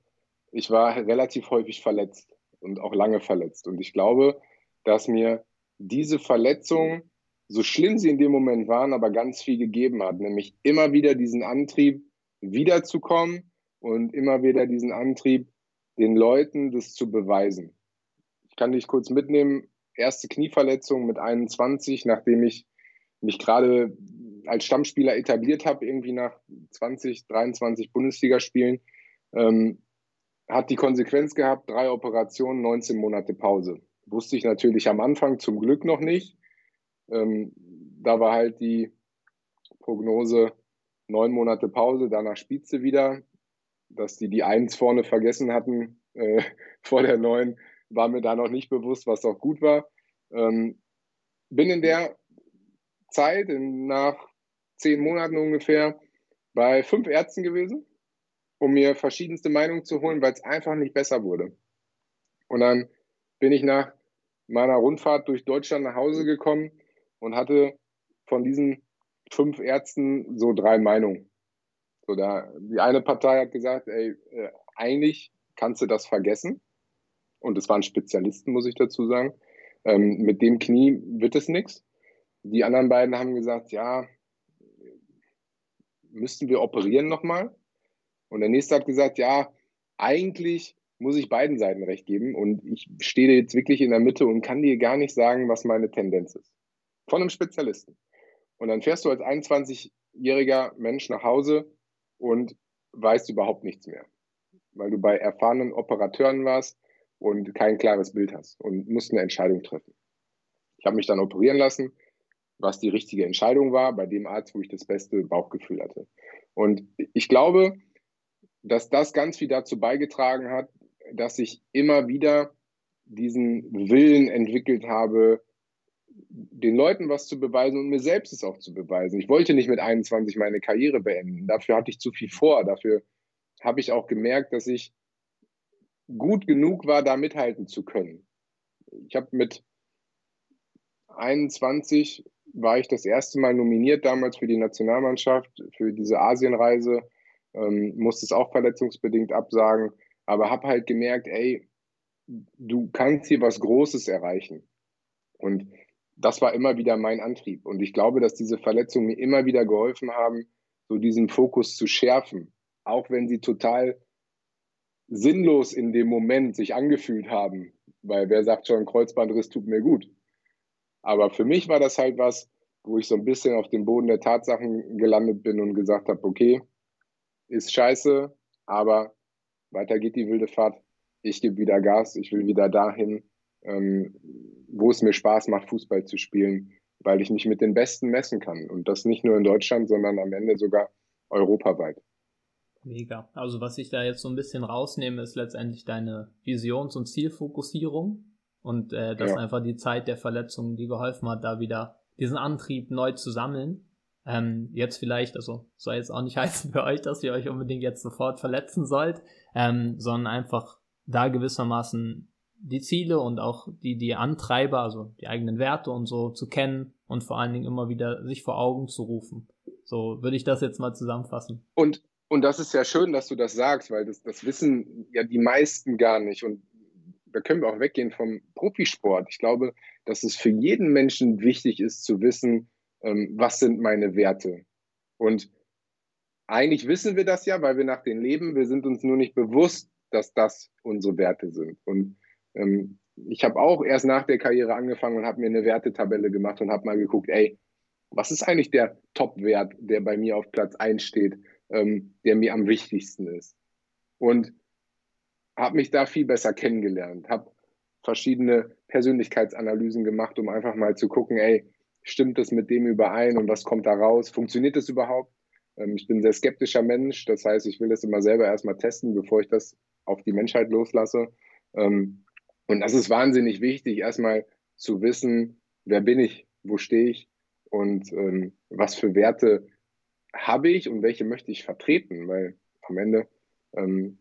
Ich war relativ häufig verletzt und auch lange verletzt. Und ich glaube, dass mir diese Verletzung, so schlimm sie in dem Moment waren, aber ganz viel gegeben hat, nämlich immer wieder diesen Antrieb, wiederzukommen und immer wieder diesen Antrieb, den Leuten das zu beweisen. Ich kann dich kurz mitnehmen. Erste Knieverletzung mit 21, nachdem ich mich gerade als Stammspieler etabliert habe, irgendwie nach 20, 23 Bundesligaspielen, ähm, hat die Konsequenz gehabt, drei Operationen, 19 Monate Pause. Wusste ich natürlich am Anfang zum Glück noch nicht. Ähm, da war halt die Prognose neun Monate Pause, danach spielt sie wieder. Dass die die Eins vorne vergessen hatten äh, vor der neun, war mir da noch nicht bewusst, was auch gut war. Ähm, bin in der Zeit, in, nach zehn Monaten ungefähr, bei fünf Ärzten gewesen, um mir verschiedenste Meinungen zu holen, weil es einfach nicht besser wurde. Und dann bin ich nach meiner Rundfahrt durch Deutschland nach Hause gekommen und hatte von diesen fünf Ärzten so drei Meinungen. So da, die eine Partei hat gesagt, ey, äh, eigentlich kannst du das vergessen. Und es waren Spezialisten, muss ich dazu sagen. Ähm, mit dem Knie wird es nichts. Die anderen beiden haben gesagt, ja, müssten wir operieren nochmal? Und der nächste hat gesagt, ja, eigentlich muss ich beiden Seiten recht geben und ich stehe jetzt wirklich in der Mitte und kann dir gar nicht sagen, was meine Tendenz ist. Von einem Spezialisten. Und dann fährst du als 21-jähriger Mensch nach Hause und weißt überhaupt nichts mehr, weil du bei erfahrenen Operateuren warst und kein klares Bild hast und musst eine Entscheidung treffen. Ich habe mich dann operieren lassen, was die richtige Entscheidung war, bei dem Arzt, wo ich das beste Bauchgefühl hatte. Und ich glaube, dass das ganz viel dazu beigetragen hat, dass ich immer wieder diesen Willen entwickelt habe, den Leuten was zu beweisen und mir selbst es auch zu beweisen. Ich wollte nicht mit 21 meine Karriere beenden. Dafür hatte ich zu viel vor. Dafür habe ich auch gemerkt, dass ich gut genug war, da mithalten zu können. Ich habe mit 21 war ich das erste Mal nominiert damals für die Nationalmannschaft, für diese Asienreise, ähm, musste es auch verletzungsbedingt absagen, aber habe halt gemerkt, ey, du kannst hier was Großes erreichen. Und das war immer wieder mein Antrieb. Und ich glaube, dass diese Verletzungen mir immer wieder geholfen haben, so diesen Fokus zu schärfen, auch wenn sie total sinnlos in dem Moment sich angefühlt haben, weil wer sagt schon, Kreuzbandriss tut mir gut. Aber für mich war das halt was, wo ich so ein bisschen auf dem Boden der Tatsachen gelandet bin und gesagt habe, okay, ist scheiße, aber weiter geht die wilde Fahrt. Ich gebe wieder Gas, ich will wieder dahin, ähm, wo es mir Spaß macht, Fußball zu spielen, weil ich mich mit den Besten messen kann. Und das nicht nur in Deutschland, sondern am Ende sogar europaweit. Mega. Also was ich da jetzt so ein bisschen rausnehme, ist letztendlich deine Visions- und Zielfokussierung und äh, dass ja. einfach die Zeit der Verletzungen, die geholfen hat, da wieder diesen Antrieb neu zu sammeln. Ähm, jetzt vielleicht, also soll jetzt auch nicht heißen für euch, dass ihr euch unbedingt jetzt sofort verletzen sollt, ähm, sondern einfach da gewissermaßen die Ziele und auch die, die Antreiber, also die eigenen Werte und so zu kennen und vor allen Dingen immer wieder sich vor Augen zu rufen. So würde ich das jetzt mal zusammenfassen. Und, und das ist ja schön, dass du das sagst, weil das, das wissen ja die meisten gar nicht. Und da können wir auch weggehen vom Profisport. Ich glaube, dass es für jeden Menschen wichtig ist zu wissen, ähm, was sind meine Werte. Und eigentlich wissen wir das ja, weil wir nach denen leben. Wir sind uns nur nicht bewusst, dass das unsere Werte sind. Und ähm, ich habe auch erst nach der Karriere angefangen und habe mir eine Wertetabelle gemacht und habe mal geguckt, ey, was ist eigentlich der Top-Wert, der bei mir auf Platz 1 steht, ähm, der mir am wichtigsten ist? Und habe mich da viel besser kennengelernt, habe verschiedene Persönlichkeitsanalysen gemacht, um einfach mal zu gucken, ey, stimmt das mit dem überein und was kommt da raus? Funktioniert das überhaupt? Ähm, ich bin ein sehr skeptischer Mensch, das heißt, ich will das immer selber erstmal testen, bevor ich das auf die Menschheit loslasse. Ähm, und das ist wahnsinnig wichtig, erstmal zu wissen, wer bin ich, wo stehe ich und ähm, was für Werte habe ich und welche möchte ich vertreten, weil am Ende ähm,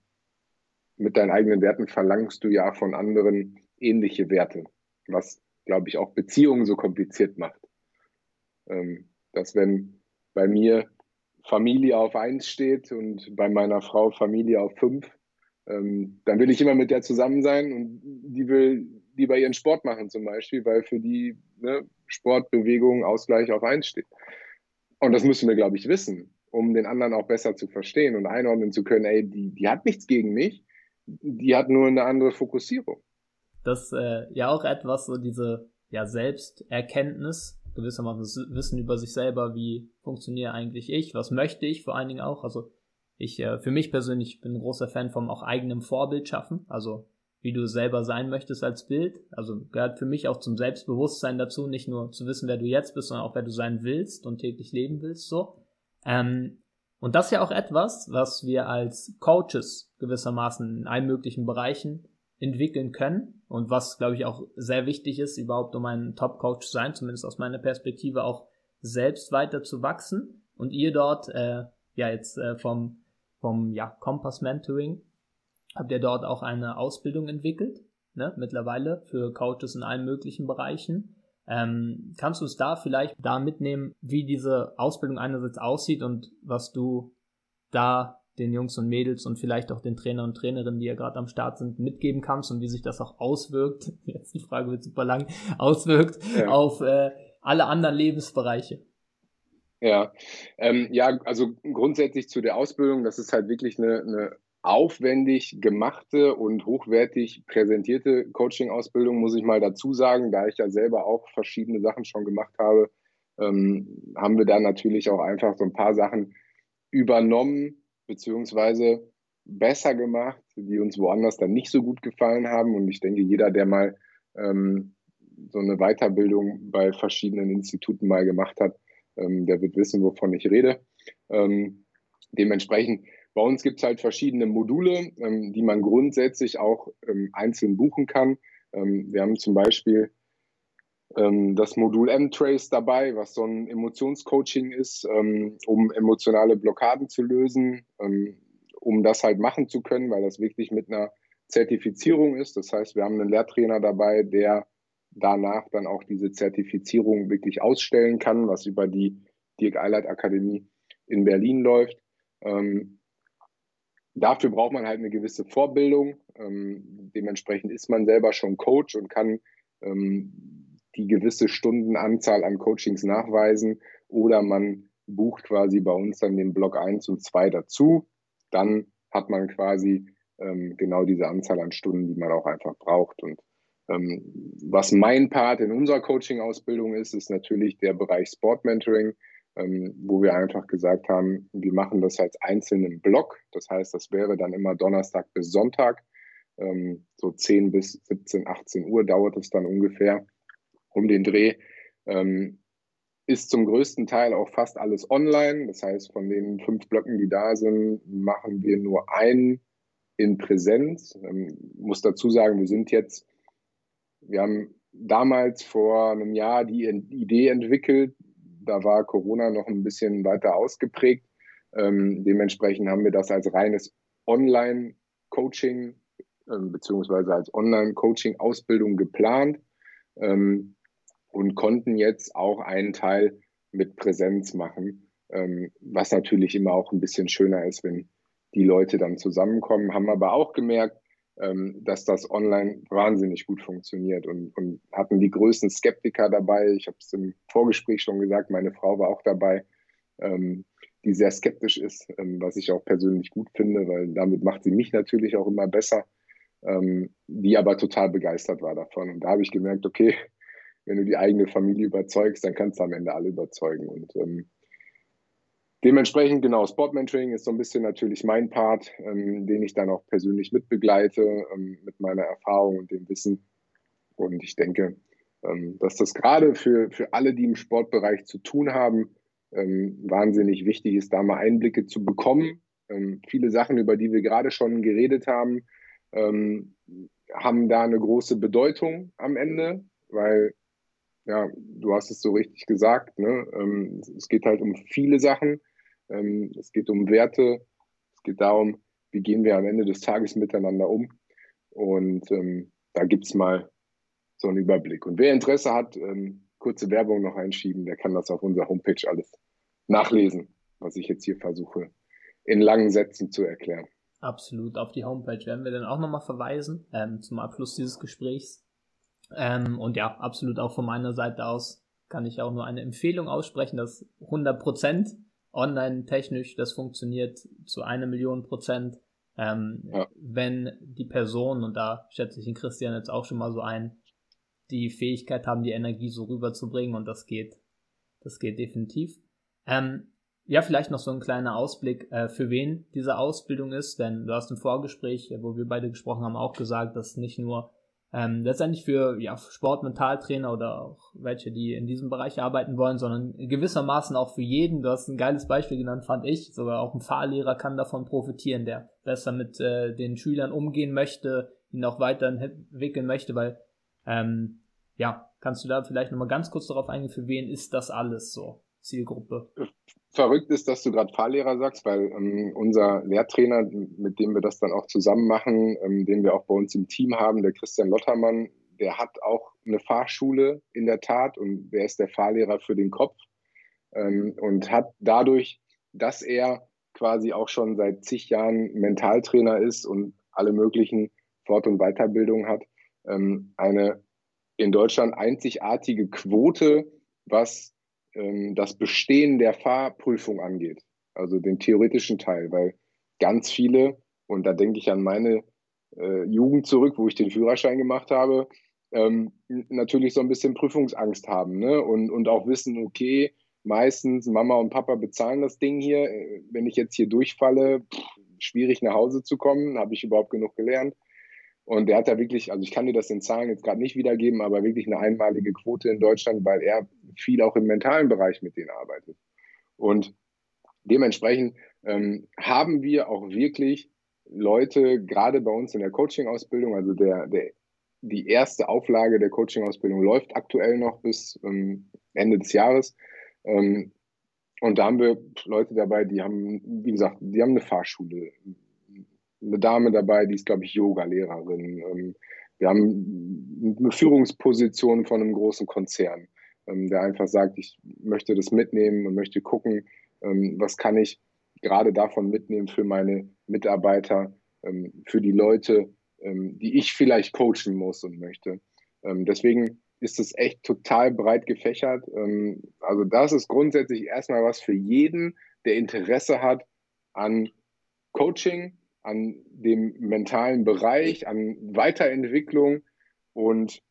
mit deinen eigenen Werten verlangst du ja von anderen ähnliche Werte, was, glaube ich, auch Beziehungen so kompliziert macht. Ähm, dass wenn bei mir Familie auf eins steht und bei meiner Frau Familie auf fünf, ähm, dann will ich immer mit der zusammen sein und die will lieber ihren Sport machen zum Beispiel, weil für die ne, Sport, Bewegung, Ausgleich auf eins steht. Und das müssen wir, glaube ich, wissen, um den anderen auch besser zu verstehen und einordnen zu können, ey, die, die hat nichts gegen mich, die hat nur eine andere Fokussierung. Das äh, ja auch etwas, so diese ja, Selbsterkenntnis, gewissermaßen Wissen über sich selber, wie funktioniere eigentlich ich, was möchte ich vor allen Dingen auch. Also ich, äh, für mich persönlich bin ein großer Fan vom auch eigenem Vorbild schaffen, also wie du selber sein möchtest als Bild. Also gehört für mich auch zum Selbstbewusstsein dazu, nicht nur zu wissen, wer du jetzt bist, sondern auch wer du sein willst und täglich leben willst, so. Ähm, und das ist ja auch etwas, was wir als Coaches gewissermaßen in allen möglichen Bereichen entwickeln können und was, glaube ich, auch sehr wichtig ist, überhaupt um ein Top-Coach zu sein, zumindest aus meiner Perspektive auch selbst weiter zu wachsen und ihr dort, äh, ja, jetzt äh, vom, vom ja, Kompass Mentoring, habt ihr dort auch eine Ausbildung entwickelt ne, mittlerweile für Coaches in allen möglichen Bereichen. Ähm, kannst du uns da vielleicht da mitnehmen, wie diese Ausbildung einerseits aussieht und was du da den Jungs und Mädels und vielleicht auch den Trainer und Trainerinnen, die ja gerade am Start sind, mitgeben kannst und wie sich das auch auswirkt, jetzt die Frage wird super lang, auswirkt ja. auf äh, alle anderen Lebensbereiche. Ja, ähm, ja, also grundsätzlich zu der Ausbildung, das ist halt wirklich eine, eine aufwendig gemachte und hochwertig präsentierte Coaching-Ausbildung, muss ich mal dazu sagen, da ich ja selber auch verschiedene Sachen schon gemacht habe, ähm, haben wir da natürlich auch einfach so ein paar Sachen übernommen, beziehungsweise besser gemacht, die uns woanders dann nicht so gut gefallen haben. Und ich denke, jeder, der mal ähm, so eine Weiterbildung bei verschiedenen Instituten mal gemacht hat, ähm, der wird wissen, wovon ich rede. Ähm, dementsprechend, bei uns gibt es halt verschiedene Module, ähm, die man grundsätzlich auch ähm, einzeln buchen kann. Ähm, wir haben zum Beispiel ähm, das Modul M-Trace dabei, was so ein Emotionscoaching ist, um emotionale Blockaden zu lösen, um das halt machen zu können, weil das wirklich mit einer Zertifizierung ist. Das heißt, wir haben einen Lehrtrainer dabei, der danach dann auch diese Zertifizierung wirklich ausstellen kann, was über die Dirk Eilert Akademie in Berlin läuft. Ähm, dafür braucht man halt eine gewisse Vorbildung. Ähm, dementsprechend ist man selber schon Coach und kann ähm, die gewisse Stundenanzahl an Coachings nachweisen oder man bucht quasi bei uns dann den Block 1 und 2 dazu. Dann hat man quasi ähm, genau diese Anzahl an Stunden, die man auch einfach braucht. Und was mein Part in unserer Coaching-Ausbildung ist, ist natürlich der Bereich Sport Mentoring, ähm, wo wir einfach gesagt haben, wir machen das als einzelnen Block. Das heißt, das wäre dann immer Donnerstag bis Sonntag. Ähm, so 10 bis 17, 18 Uhr dauert es dann ungefähr um den Dreh. ist zum größten Teil auch fast alles online. Das heißt, von den fünf Blöcken, die da sind, machen wir nur einen in Präsenz. Ähm, muss dazu sagen, wir sind jetzt wir haben damals vor einem Jahr die Idee entwickelt. Da war Corona noch ein bisschen weiter ausgeprägt. Ähm, dementsprechend haben wir das als reines Online-Coaching ähm, beziehungsweise als Online-Coaching-Ausbildung geplant ähm, und konnten jetzt auch einen Teil mit Präsenz machen, ähm, was natürlich immer auch ein bisschen schöner ist, wenn die Leute dann zusammenkommen. Haben aber auch gemerkt, dass das online wahnsinnig gut funktioniert und, und hatten die größten Skeptiker dabei. Ich habe es im Vorgespräch schon gesagt, meine Frau war auch dabei, ähm, die sehr skeptisch ist, ähm, was ich auch persönlich gut finde, weil damit macht sie mich natürlich auch immer besser, ähm, die aber total begeistert war davon. Und da habe ich gemerkt, okay, wenn du die eigene Familie überzeugst, dann kannst du am Ende alle überzeugen. Und ähm, Dementsprechend, genau, Sportmentoring ist so ein bisschen natürlich mein Part, ähm, den ich dann auch persönlich mitbegleite ähm, mit meiner Erfahrung und dem Wissen. Und ich denke, ähm, dass das gerade für, für alle, die im Sportbereich zu tun haben, ähm, wahnsinnig wichtig ist, da mal Einblicke zu bekommen. Ähm, viele Sachen, über die wir gerade schon geredet haben, ähm, haben da eine große Bedeutung am Ende, weil ja, du hast es so richtig gesagt, ne? es geht halt um viele Sachen ähm, es geht um Werte. Es geht darum, wie gehen wir am Ende des Tages miteinander um. Und ähm, da gibt es mal so einen Überblick. Und wer Interesse hat, ähm, kurze Werbung noch einschieben, der kann das auf unserer Homepage alles nachlesen, was ich jetzt hier versuche in langen Sätzen zu erklären. Absolut. Auf die Homepage werden wir dann auch nochmal verweisen ähm, zum Abschluss dieses Gesprächs. Ähm, und ja, absolut auch von meiner Seite aus kann ich auch nur eine Empfehlung aussprechen, dass 100 Prozent online technisch, das funktioniert zu einer Million Prozent. Ähm, ja. Wenn die Person, und da schätze ich den Christian jetzt auch schon mal so ein, die Fähigkeit haben, die Energie so rüberzubringen und das geht, das geht definitiv. Ähm, ja, vielleicht noch so ein kleiner Ausblick, äh, für wen diese Ausbildung ist, denn du hast im Vorgespräch, wo wir beide gesprochen haben, auch gesagt, dass nicht nur ähm, letztendlich für ja, Sportmentaltrainer oder auch welche, die in diesem Bereich arbeiten wollen, sondern gewissermaßen auch für jeden. Du hast ein geiles Beispiel genannt, fand ich. Sogar auch ein Fahrlehrer kann davon profitieren, der besser mit äh, den Schülern umgehen möchte, ihn auch weiterentwickeln möchte, weil ähm, ja, kannst du da vielleicht nochmal ganz kurz darauf eingehen, für wen ist das alles so? Zielgruppe? Verrückt ist, dass du gerade Fahrlehrer sagst, weil ähm, unser Lehrtrainer, mit dem wir das dann auch zusammen machen, ähm, den wir auch bei uns im Team haben, der Christian Lottermann, der hat auch eine Fahrschule in der Tat und der ist der Fahrlehrer für den Kopf ähm, und hat dadurch, dass er quasi auch schon seit zig Jahren Mentaltrainer ist und alle möglichen Fort- und Weiterbildungen hat, ähm, eine in Deutschland einzigartige Quote, was ähm, das Bestehen der Fahrprüfung angeht, also den theoretischen Teil, weil ganz viele, und da denke ich an meine äh, Jugend zurück, wo ich den Führerschein gemacht habe, ähm, natürlich so ein bisschen Prüfungsangst haben ne? und, und auch wissen, okay, meistens Mama und Papa bezahlen das Ding hier. Äh, wenn ich jetzt hier durchfalle, pff, schwierig nach Hause zu kommen, habe ich überhaupt genug gelernt. Und der hat da wirklich, also ich kann dir das in Zahlen jetzt gerade nicht wiedergeben, aber wirklich eine einmalige Quote in Deutschland, weil er viel auch im mentalen Bereich mit denen arbeitet. Und dementsprechend ähm, haben wir auch wirklich Leute, gerade bei uns in der Coaching-Ausbildung, also der, der, die erste Auflage der Coaching-Ausbildung läuft aktuell noch bis ähm, Ende des Jahres. Ähm, und da haben wir Leute dabei, die haben, wie gesagt, die haben eine Fahrschule, eine Dame dabei, die ist, glaube ich, Yoga-Lehrerin. Ähm, wir haben eine Führungsposition von einem großen Konzern, ähm, der einfach sagt, ich möchte das mitnehmen und möchte gucken, ähm, was kann ich gerade davon mitnehmen für meine Mitarbeiter, für die Leute, die ich vielleicht coachen muss und möchte. deswegen ist es echt total breit gefächert. also das ist grundsätzlich erstmal was für jeden, der Interesse hat an Coaching, an dem mentalen Bereich, an Weiterentwicklung und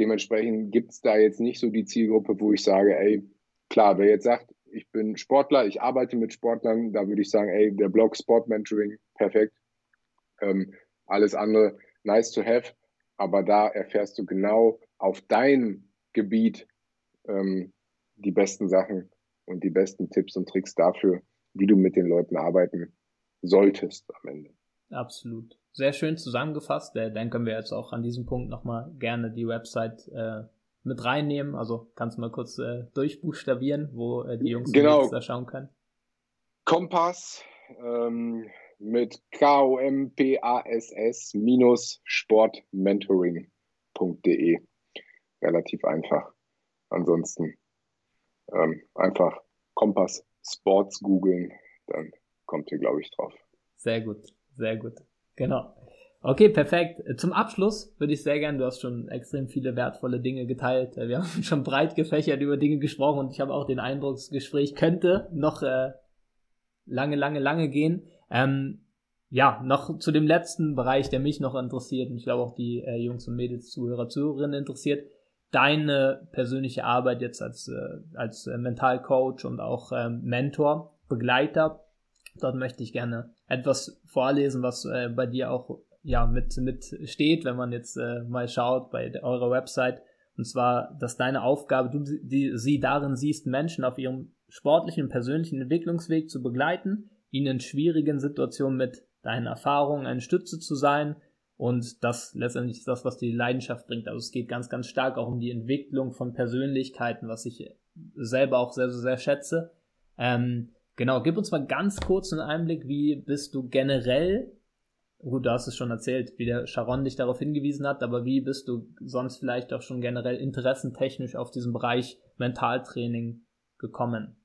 dementsprechend gibt es da jetzt nicht so die Zielgruppe, wo ich sage, ey, klar, wer jetzt sagt, ich bin Sportler, ich arbeite mit Sportlern, da würde ich sagen, ey, der Blog Sport Mentoring, perfekt. Ähm, alles andere, nice to have, aber da erfährst du genau auf dein Gebiet ähm, die besten Sachen und die besten Tipps und Tricks dafür, wie du mit den Leuten arbeiten solltest am Ende. Absolut. Sehr schön zusammengefasst. Äh, dann können wir jetzt auch an diesem Punkt nochmal gerne die Website äh, mit reinnehmen. Also kannst du mal kurz äh, durchbuchstabieren, wo äh, die Jungs genau. da schauen können. Kompass ähm, mit K-O-M-P-A-S-S minus sportmentoring.de. Relativ einfach. Ansonsten ähm, einfach Kompass Sports googeln, dann kommt ihr, glaube ich, drauf. Sehr gut. Sehr gut. Genau. Okay, perfekt. Zum Abschluss würde ich sehr gerne, du hast schon extrem viele wertvolle Dinge geteilt. Wir haben schon breit gefächert über Dinge gesprochen und ich habe auch den Eindruck, das Gespräch könnte noch äh, lange, lange, lange gehen. Ähm, ja, noch zu dem letzten Bereich, der mich noch interessiert und ich glaube auch die äh, Jungs und Mädels, Zuhörer, Zuhörerinnen interessiert. Deine persönliche Arbeit jetzt als, äh, als äh, Mentalcoach und auch ähm, Mentor, Begleiter. Dort möchte ich gerne etwas vorlesen, was äh, bei dir auch ja mit mit steht, wenn man jetzt äh, mal schaut bei eurer Website. Und zwar, dass deine Aufgabe, du die, sie darin siehst, Menschen auf ihrem sportlichen persönlichen Entwicklungsweg zu begleiten, ihnen in schwierigen Situationen mit deinen Erfahrungen eine Stütze zu sein. Und das letztendlich ist das, was die Leidenschaft bringt. Also es geht ganz, ganz stark auch um die Entwicklung von Persönlichkeiten, was ich selber auch sehr, sehr, sehr schätze. Ähm, Genau, gib uns mal ganz kurz einen Einblick, wie bist du generell, gut, du hast es schon erzählt, wie der Sharon dich darauf hingewiesen hat, aber wie bist du sonst vielleicht auch schon generell interessentechnisch auf diesen Bereich Mentaltraining gekommen?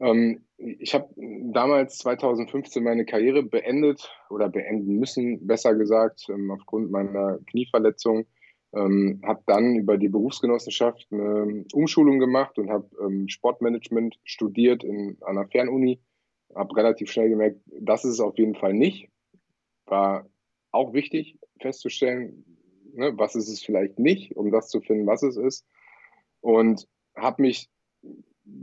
Ähm, ich habe damals 2015 meine Karriere beendet oder beenden müssen, besser gesagt, ähm, aufgrund meiner Knieverletzung ähm, habe dann über die Berufsgenossenschaft eine Umschulung gemacht und habe ähm, Sportmanagement studiert in einer Fernuni. Habe relativ schnell gemerkt, das ist es auf jeden Fall nicht. War auch wichtig festzustellen, ne, was ist es vielleicht nicht, um das zu finden, was es ist. Und habe mich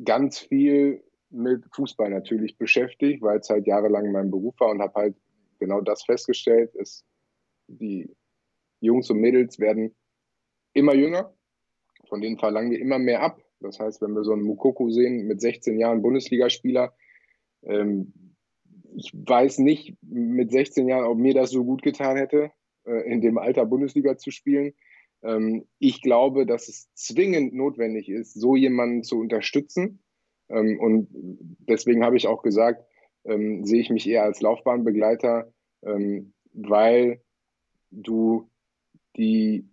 ganz viel mit Fußball natürlich beschäftigt, weil es halt jahrelang mein Beruf war und habe halt genau das festgestellt, ist die Jungs und Mädels werden immer jünger. Von denen verlangen wir immer mehr ab. Das heißt, wenn wir so einen Mukoko sehen mit 16 Jahren Bundesligaspieler, ähm, ich weiß nicht mit 16 Jahren, ob mir das so gut getan hätte, äh, in dem Alter Bundesliga zu spielen. Ähm, ich glaube, dass es zwingend notwendig ist, so jemanden zu unterstützen. Ähm, und deswegen habe ich auch gesagt, ähm, sehe ich mich eher als Laufbahnbegleiter, ähm, weil du die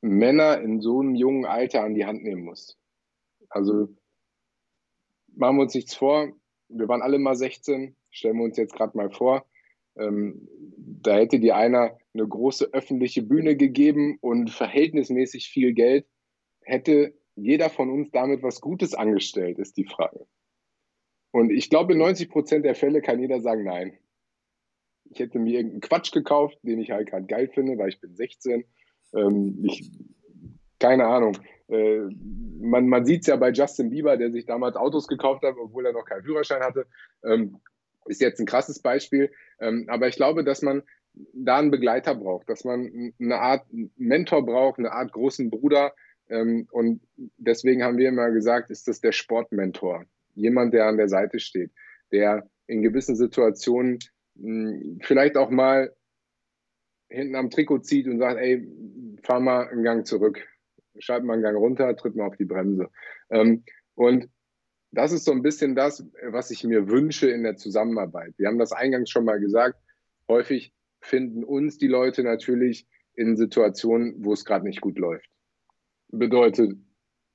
Männer in so einem jungen Alter an die Hand nehmen musst. Also machen wir uns nichts vor, wir waren alle mal 16, stellen wir uns jetzt gerade mal vor, ähm, da hätte dir einer eine große öffentliche Bühne gegeben und verhältnismäßig viel Geld, hätte jeder von uns damit was Gutes angestellt, ist die Frage. Und ich glaube, in 90 Prozent der Fälle kann jeder sagen, nein. Ich hätte mir irgendeinen Quatsch gekauft, den ich halt gerade geil finde, weil ich bin 16. Ähm, ich, keine Ahnung. Äh, man man sieht es ja bei Justin Bieber, der sich damals Autos gekauft hat, obwohl er noch keinen Führerschein hatte. Ähm, ist jetzt ein krasses Beispiel. Ähm, aber ich glaube, dass man da einen Begleiter braucht, dass man eine Art Mentor braucht, eine Art großen Bruder. Ähm, und deswegen haben wir immer gesagt, ist das der Sportmentor. Jemand, der an der Seite steht, der in gewissen Situationen hm, vielleicht auch mal hinten am Trikot zieht und sagt, ey, fahr mal einen Gang zurück, schalt mal einen Gang runter, tritt mal auf die Bremse. Ähm, und das ist so ein bisschen das, was ich mir wünsche in der Zusammenarbeit. Wir haben das eingangs schon mal gesagt. Häufig finden uns die Leute natürlich in Situationen, wo es gerade nicht gut läuft. Bedeutet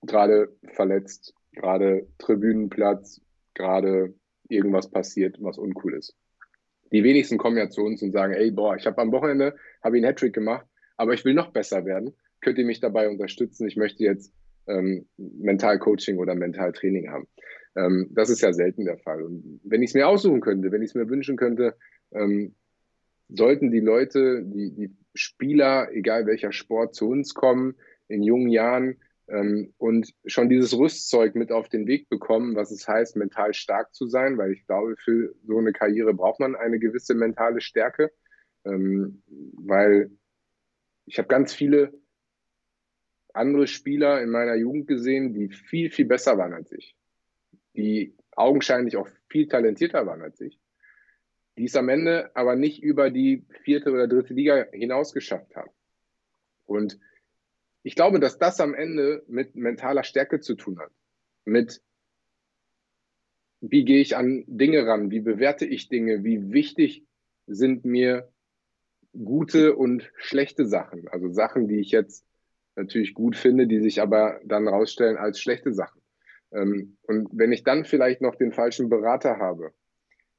gerade verletzt, gerade Tribünenplatz, gerade irgendwas passiert, was uncool ist. Die wenigsten kommen ja zu uns und sagen, ey, boah, ich habe am Wochenende habe einen Hattrick gemacht, aber ich will noch besser werden. Könnt ihr mich dabei unterstützen? Ich möchte jetzt ähm, Mentalcoaching oder Mentaltraining haben. Ähm, das ist ja selten der Fall. Und wenn ich es mir aussuchen könnte, wenn ich es mir wünschen könnte, ähm, sollten die Leute, die, die Spieler, egal welcher Sport, zu uns kommen in jungen Jahren und schon dieses Rüstzeug mit auf den Weg bekommen, was es heißt, mental stark zu sein, weil ich glaube, für so eine Karriere braucht man eine gewisse mentale Stärke, ähm, weil ich habe ganz viele andere Spieler in meiner Jugend gesehen, die viel, viel besser waren als ich, die augenscheinlich auch viel talentierter waren als ich, die es am Ende aber nicht über die vierte oder dritte Liga hinaus geschafft haben. Und ich glaube, dass das am Ende mit mentaler Stärke zu tun hat. Mit wie gehe ich an Dinge ran, wie bewerte ich Dinge, wie wichtig sind mir gute und schlechte Sachen. Also Sachen, die ich jetzt natürlich gut finde, die sich aber dann rausstellen als schlechte Sachen. Ähm, und wenn ich dann vielleicht noch den falschen Berater habe,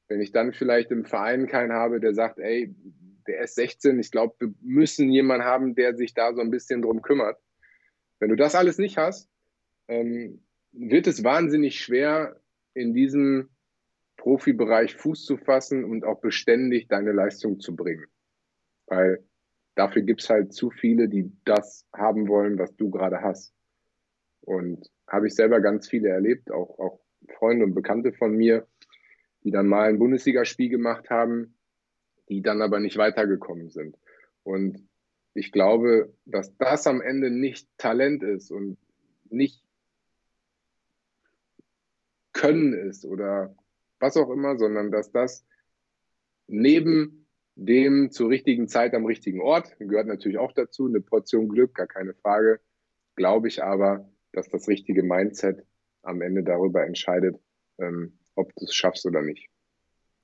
wenn ich dann vielleicht im Verein keinen habe, der sagt, ey, der ist 16, ich glaube, wir müssen jemanden haben, der sich da so ein bisschen drum kümmert. Wenn du das alles nicht hast, ähm, wird es wahnsinnig schwer, in diesem Profibereich Fuß zu fassen und auch beständig deine Leistung zu bringen. Weil dafür gibt es halt zu viele, die das haben wollen, was du gerade hast. Und habe ich selber ganz viele erlebt, auch, auch Freunde und Bekannte von mir, die dann mal ein Bundesligaspiel gemacht haben, die dann aber nicht weitergekommen sind. Und ich glaube, dass das am Ende nicht Talent ist und nicht Können ist oder was auch immer, sondern dass das neben dem zur richtigen Zeit am richtigen Ort. Gehört natürlich auch dazu, eine Portion Glück, gar keine Frage. Glaube ich aber, dass das richtige Mindset am Ende darüber entscheidet, ähm, ob du es schaffst oder nicht.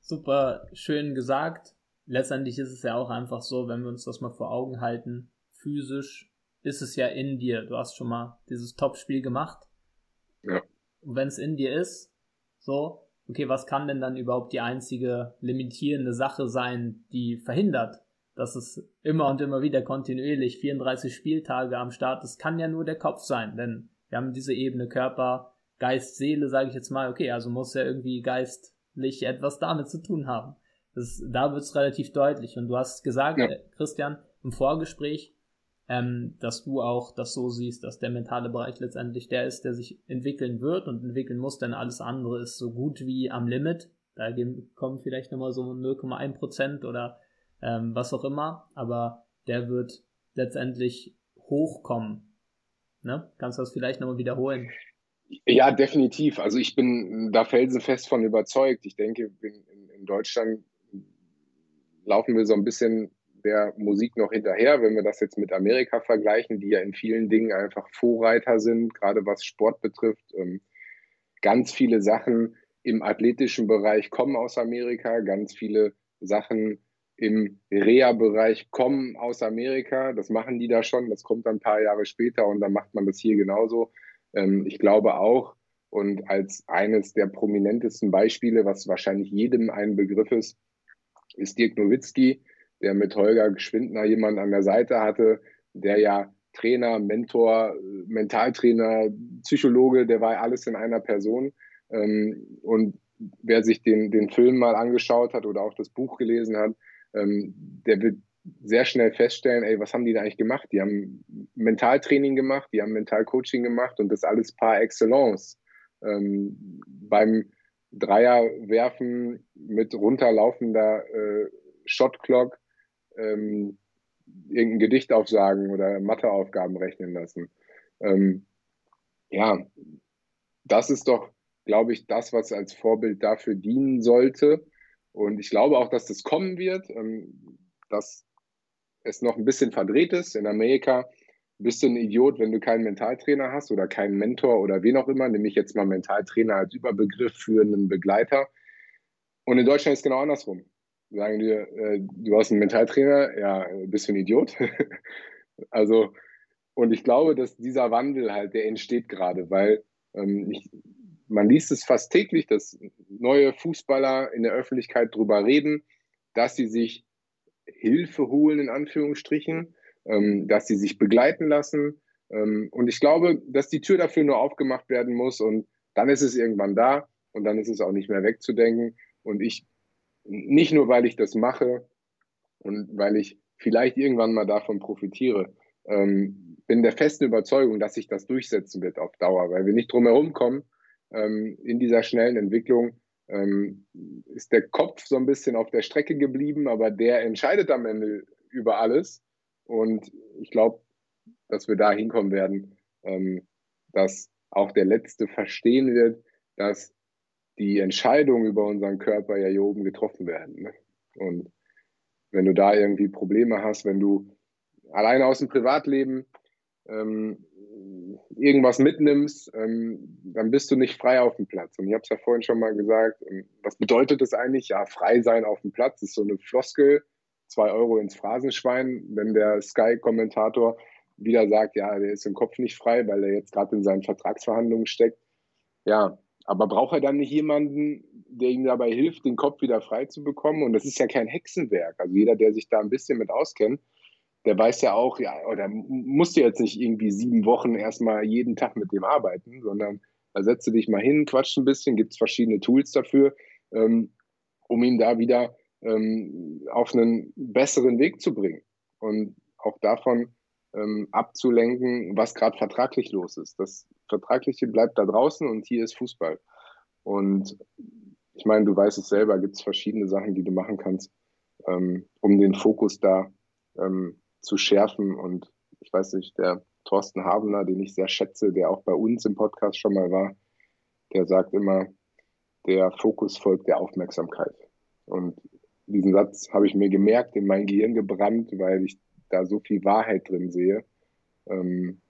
Super schön gesagt. Letztendlich ist es ja auch einfach so, wenn wir uns das mal vor Augen halten, physisch ist es ja in dir. Du hast schon mal dieses Topspiel gemacht. Ja. Und wenn es in dir ist, so, okay, was kann denn dann überhaupt die einzige limitierende Sache sein, die verhindert, dass es immer und immer wieder kontinuierlich 34 Spieltage am Start, das kann ja nur der Kopf sein, denn wir haben diese Ebene Körper, Geist, Seele, sage ich jetzt mal, okay, also muss ja irgendwie geistlich etwas damit zu tun haben. Das, da wird es relativ deutlich. Und du hast gesagt, ja. Äh, Christian, im Vorgespräch, ähm, dass du auch das so siehst, dass der mentale Bereich letztendlich der ist, der sich entwickeln wird und entwickeln muss, denn alles andere ist so gut wie am Limit. Da kommen vielleicht nochmal so 0,1 Prozent oder ähm, was auch immer, aber der wird letztendlich hochkommen. Ne? Kannst du das vielleicht nochmal wiederholen? Ja, definitiv. Also ich bin da felsenfest von überzeugt. Ich denke, in, in Deutschland laufen wir so ein bisschen der Musik noch hinterher, wenn wir das jetzt mit Amerika vergleichen, die ja in vielen Dingen einfach Vorreiter sind, gerade was Sport betrifft. Ähm, ganz viele Sachen im athletischen Bereich kommen aus Amerika, ganz viele Sachen im Reha-Bereich kommen aus Amerika. Das machen die da schon, das kommt dann ein paar Jahre später und dann macht man das hier genauso. Ähm, ich glaube auch, und als eines der prominentesten Beispiele, was wahrscheinlich jedem ein Begriff ist, ist Dirk Nowitzki, der mit Holger Geschwindner jemanden an der Seite hatte, der ja Trainer, Mentor, Mentaltrainer, Psychologe, der war alles in einer Person. Ähm, und wer sich den, den Film mal angeschaut hat oder auch das Buch gelesen hat, ähm, der wird sehr schnell feststellen, ey, was haben die da eigentlich gemacht? Die haben Mentaltraining gemacht, die haben Mentalcoaching gemacht und das alles par excellence. Ähm, beim Dreierwerfen mit runterlaufender äh, Shotclock ähm, irgendein Gedicht aufsagen oder Matheaufgaben rechnen lassen. Ähm, ja, das ist doch, glaube ich, das, was als Vorbild dafür dienen sollte. Und ich glaube auch, dass das kommen wird, ähm, dass es noch ein bisschen verdreht ist. In Amerika bist du ein Idiot, wenn du keinen Mentaltrainer hast oder keinen Mentor oder wen auch immer. Nehme ich jetzt mal Mentaltrainer als Überbegriff für einen Begleiter. Und in Deutschland ist es genau andersrum sagen dir, äh, du hast einen Mentaltrainer, ja, bist du ein Idiot. also, und ich glaube, dass dieser Wandel halt, der entsteht gerade, weil ähm, ich, man liest es fast täglich, dass neue Fußballer in der Öffentlichkeit darüber reden, dass sie sich Hilfe holen, in Anführungsstrichen, dass sie sich begleiten lassen. Ähm, und ich glaube, dass die Tür dafür nur aufgemacht werden muss und dann ist es irgendwann da und dann ist es auch nicht mehr wegzudenken. Und ich nicht nur, weil ich das mache und weil ich vielleicht irgendwann mal davon profitiere, ähm, bin der festen Überzeugung, dass sich das durchsetzen wird auf Dauer, weil wir nicht drum herum kommen. Ähm, in dieser schnellen Entwicklung ähm, ist der Kopf so ein bisschen auf der Strecke geblieben, aber der entscheidet am Ende über alles. Und ich glaube, dass wir da hinkommen werden, ähm, dass auch der Letzte verstehen wird, dass die Entscheidungen über unseren Körper ja hier oben getroffen werden. Ne? Und wenn du da irgendwie Probleme hast, wenn du alleine aus dem Privatleben ähm, irgendwas mitnimmst, ähm, dann bist du nicht frei auf dem Platz. Und ich habe es ja vorhin schon mal gesagt, ähm, was bedeutet das eigentlich? Ja, frei sein auf dem Platz ist so eine Floskel, zwei Euro ins Phrasenschwein, wenn der Sky-Kommentator wieder sagt, ja, der ist im Kopf nicht frei, weil er jetzt gerade in seinen Vertragsverhandlungen steckt. Ja, aber braucht er dann nicht jemanden, der ihm dabei hilft, den Kopf wieder frei zu bekommen? Und das ist ja kein Hexenwerk. Also jeder, der sich da ein bisschen mit auskennt, der weiß ja auch, ja, oder musst du jetzt nicht irgendwie sieben Wochen erstmal jeden Tag mit dem arbeiten, sondern da setzt du dich mal hin, quatscht ein bisschen, gibt es verschiedene Tools dafür, ähm, um ihn da wieder ähm, auf einen besseren Weg zu bringen. Und auch davon ähm, abzulenken, was gerade vertraglich los ist. Das Vertragliche bleibt da draußen und hier ist Fußball. Und ich meine, du weißt es selber, gibt es verschiedene Sachen, die du machen kannst, ähm, um den Fokus da ähm, zu schärfen. Und ich weiß nicht, der Thorsten Habener, den ich sehr schätze, der auch bei uns im Podcast schon mal war, der sagt immer, der Fokus folgt der Aufmerksamkeit. Und diesen Satz habe ich mir gemerkt, in mein Gehirn gebrannt, weil ich da so viel Wahrheit drin sehe. Ähm,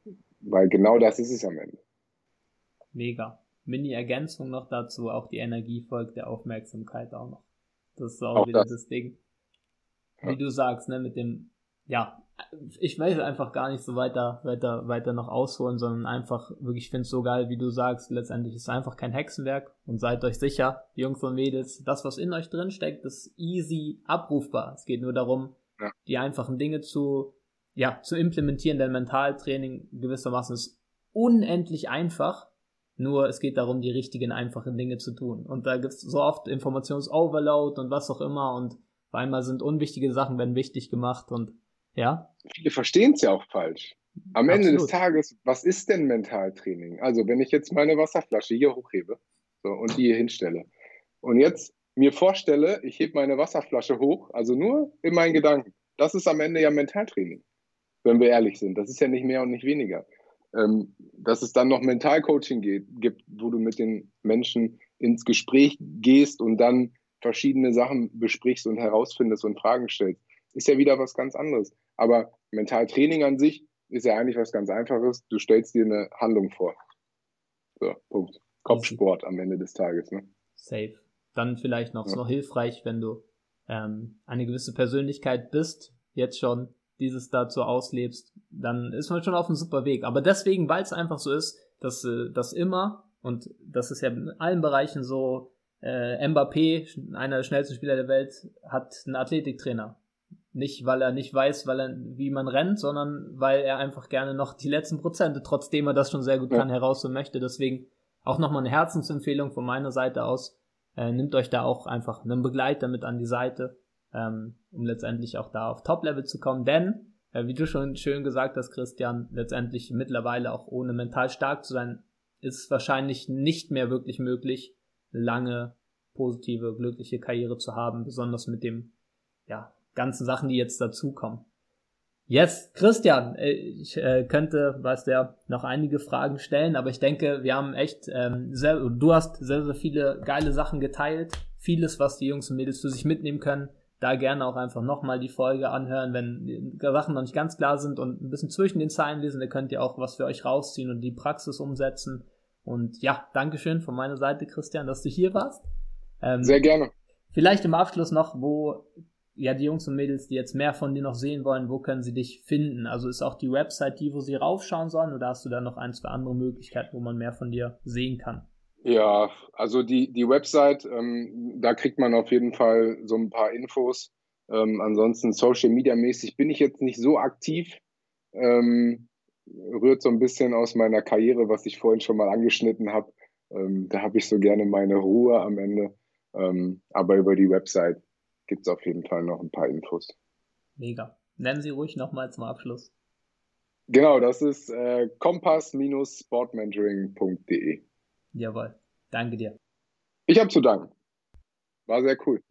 weil genau das ist es am Ende. Mega. Mini-Ergänzung noch dazu, auch die Energie folgt der Aufmerksamkeit auch noch. Das ist auch, auch wieder das, das Ding. Wie ja. du sagst, ne, mit dem, ja, ich will einfach gar nicht so weiter, weiter, weiter noch ausholen, sondern einfach, wirklich, ich finde es so geil, wie du sagst, letztendlich ist es einfach kein Hexenwerk und seid euch sicher, Jungs und Mädels, das, was in euch drin steckt, ist easy abrufbar. Es geht nur darum, ja. die einfachen Dinge zu, ja, zu implementieren, denn Mentaltraining gewissermaßen ist unendlich einfach. Nur es geht darum, die richtigen, einfachen Dinge zu tun. Und da gibt es so oft Informationsoverload und was auch immer und auf einmal sind unwichtige Sachen werden wichtig gemacht und ja. Viele verstehen es ja auch falsch. Am Absolut. Ende des Tages, was ist denn Mentaltraining? Also, wenn ich jetzt meine Wasserflasche hier hochhebe so, und die hier hinstelle und jetzt mir vorstelle, ich hebe meine Wasserflasche hoch, also nur in meinen Gedanken. Das ist am Ende ja Mentaltraining, wenn wir ehrlich sind. Das ist ja nicht mehr und nicht weniger. Ähm, dass es dann noch Mentalcoaching geht, gibt, wo du mit den Menschen ins Gespräch gehst und dann verschiedene Sachen besprichst und herausfindest und Fragen stellst. ist ja wieder was ganz anderes. Aber Mentaltraining an sich ist ja eigentlich was ganz Einfaches. Du stellst dir eine Handlung vor. So, Punkt. Kopfsport am Ende des Tages. Ne? Safe. Dann vielleicht noch, ja. noch hilfreich, wenn du ähm, eine gewisse Persönlichkeit bist, jetzt schon dieses dazu auslebst, dann ist man schon auf einem super Weg. Aber deswegen, weil es einfach so ist, dass äh, das immer, und das ist ja in allen Bereichen so, äh, Mbappé, einer der schnellsten Spieler der Welt, hat einen Athletiktrainer. Nicht, weil er nicht weiß, weil er, wie man rennt, sondern weil er einfach gerne noch die letzten Prozente, trotzdem er das schon sehr gut kann, ja. heraus und möchte. Deswegen auch nochmal eine Herzensempfehlung von meiner Seite aus. Äh, nimmt euch da auch einfach einen Begleiter mit an die Seite, ähm, um letztendlich auch da auf Top-Level zu kommen. Denn, äh, wie du schon schön gesagt hast, Christian, letztendlich mittlerweile auch ohne mental stark zu sein, ist wahrscheinlich nicht mehr wirklich möglich, lange positive, glückliche Karriere zu haben, besonders mit dem ja, ganzen Sachen, die jetzt dazukommen. Yes, Christian, äh, ich äh, könnte, weißt du ja, noch einige Fragen stellen, aber ich denke, wir haben echt, ähm, sehr, du hast sehr, sehr viele geile Sachen geteilt, vieles, was die Jungs und Mädels für sich mitnehmen können. Da gerne auch einfach nochmal die Folge anhören, wenn Sachen noch nicht ganz klar sind und ein bisschen zwischen den Zeilen lesen, da könnt ihr auch was für euch rausziehen und die Praxis umsetzen. Und ja, Dankeschön von meiner Seite, Christian, dass du hier warst. Ähm, sehr gerne. Vielleicht im Abschluss noch, wo ja, die Jungs und Mädels, die jetzt mehr von dir noch sehen wollen, wo können sie dich finden? Also ist auch die Website die, wo sie raufschauen sollen oder hast du da noch ein, zwei andere Möglichkeiten, wo man mehr von dir sehen kann? Ja, also die, die Website, ähm, da kriegt man auf jeden Fall so ein paar Infos. Ähm, ansonsten Social Media mäßig bin ich jetzt nicht so aktiv. Ähm, rührt so ein bisschen aus meiner Karriere, was ich vorhin schon mal angeschnitten habe. Ähm, da habe ich so gerne meine Ruhe am Ende. Ähm, aber über die Website gibt es auf jeden Fall noch ein paar Infos. Mega. Nennen Sie ruhig nochmal zum Abschluss. Genau, das ist äh, kompass-sportmentoring.de. Jawohl. Danke dir. Ich habe zu danken. War sehr cool.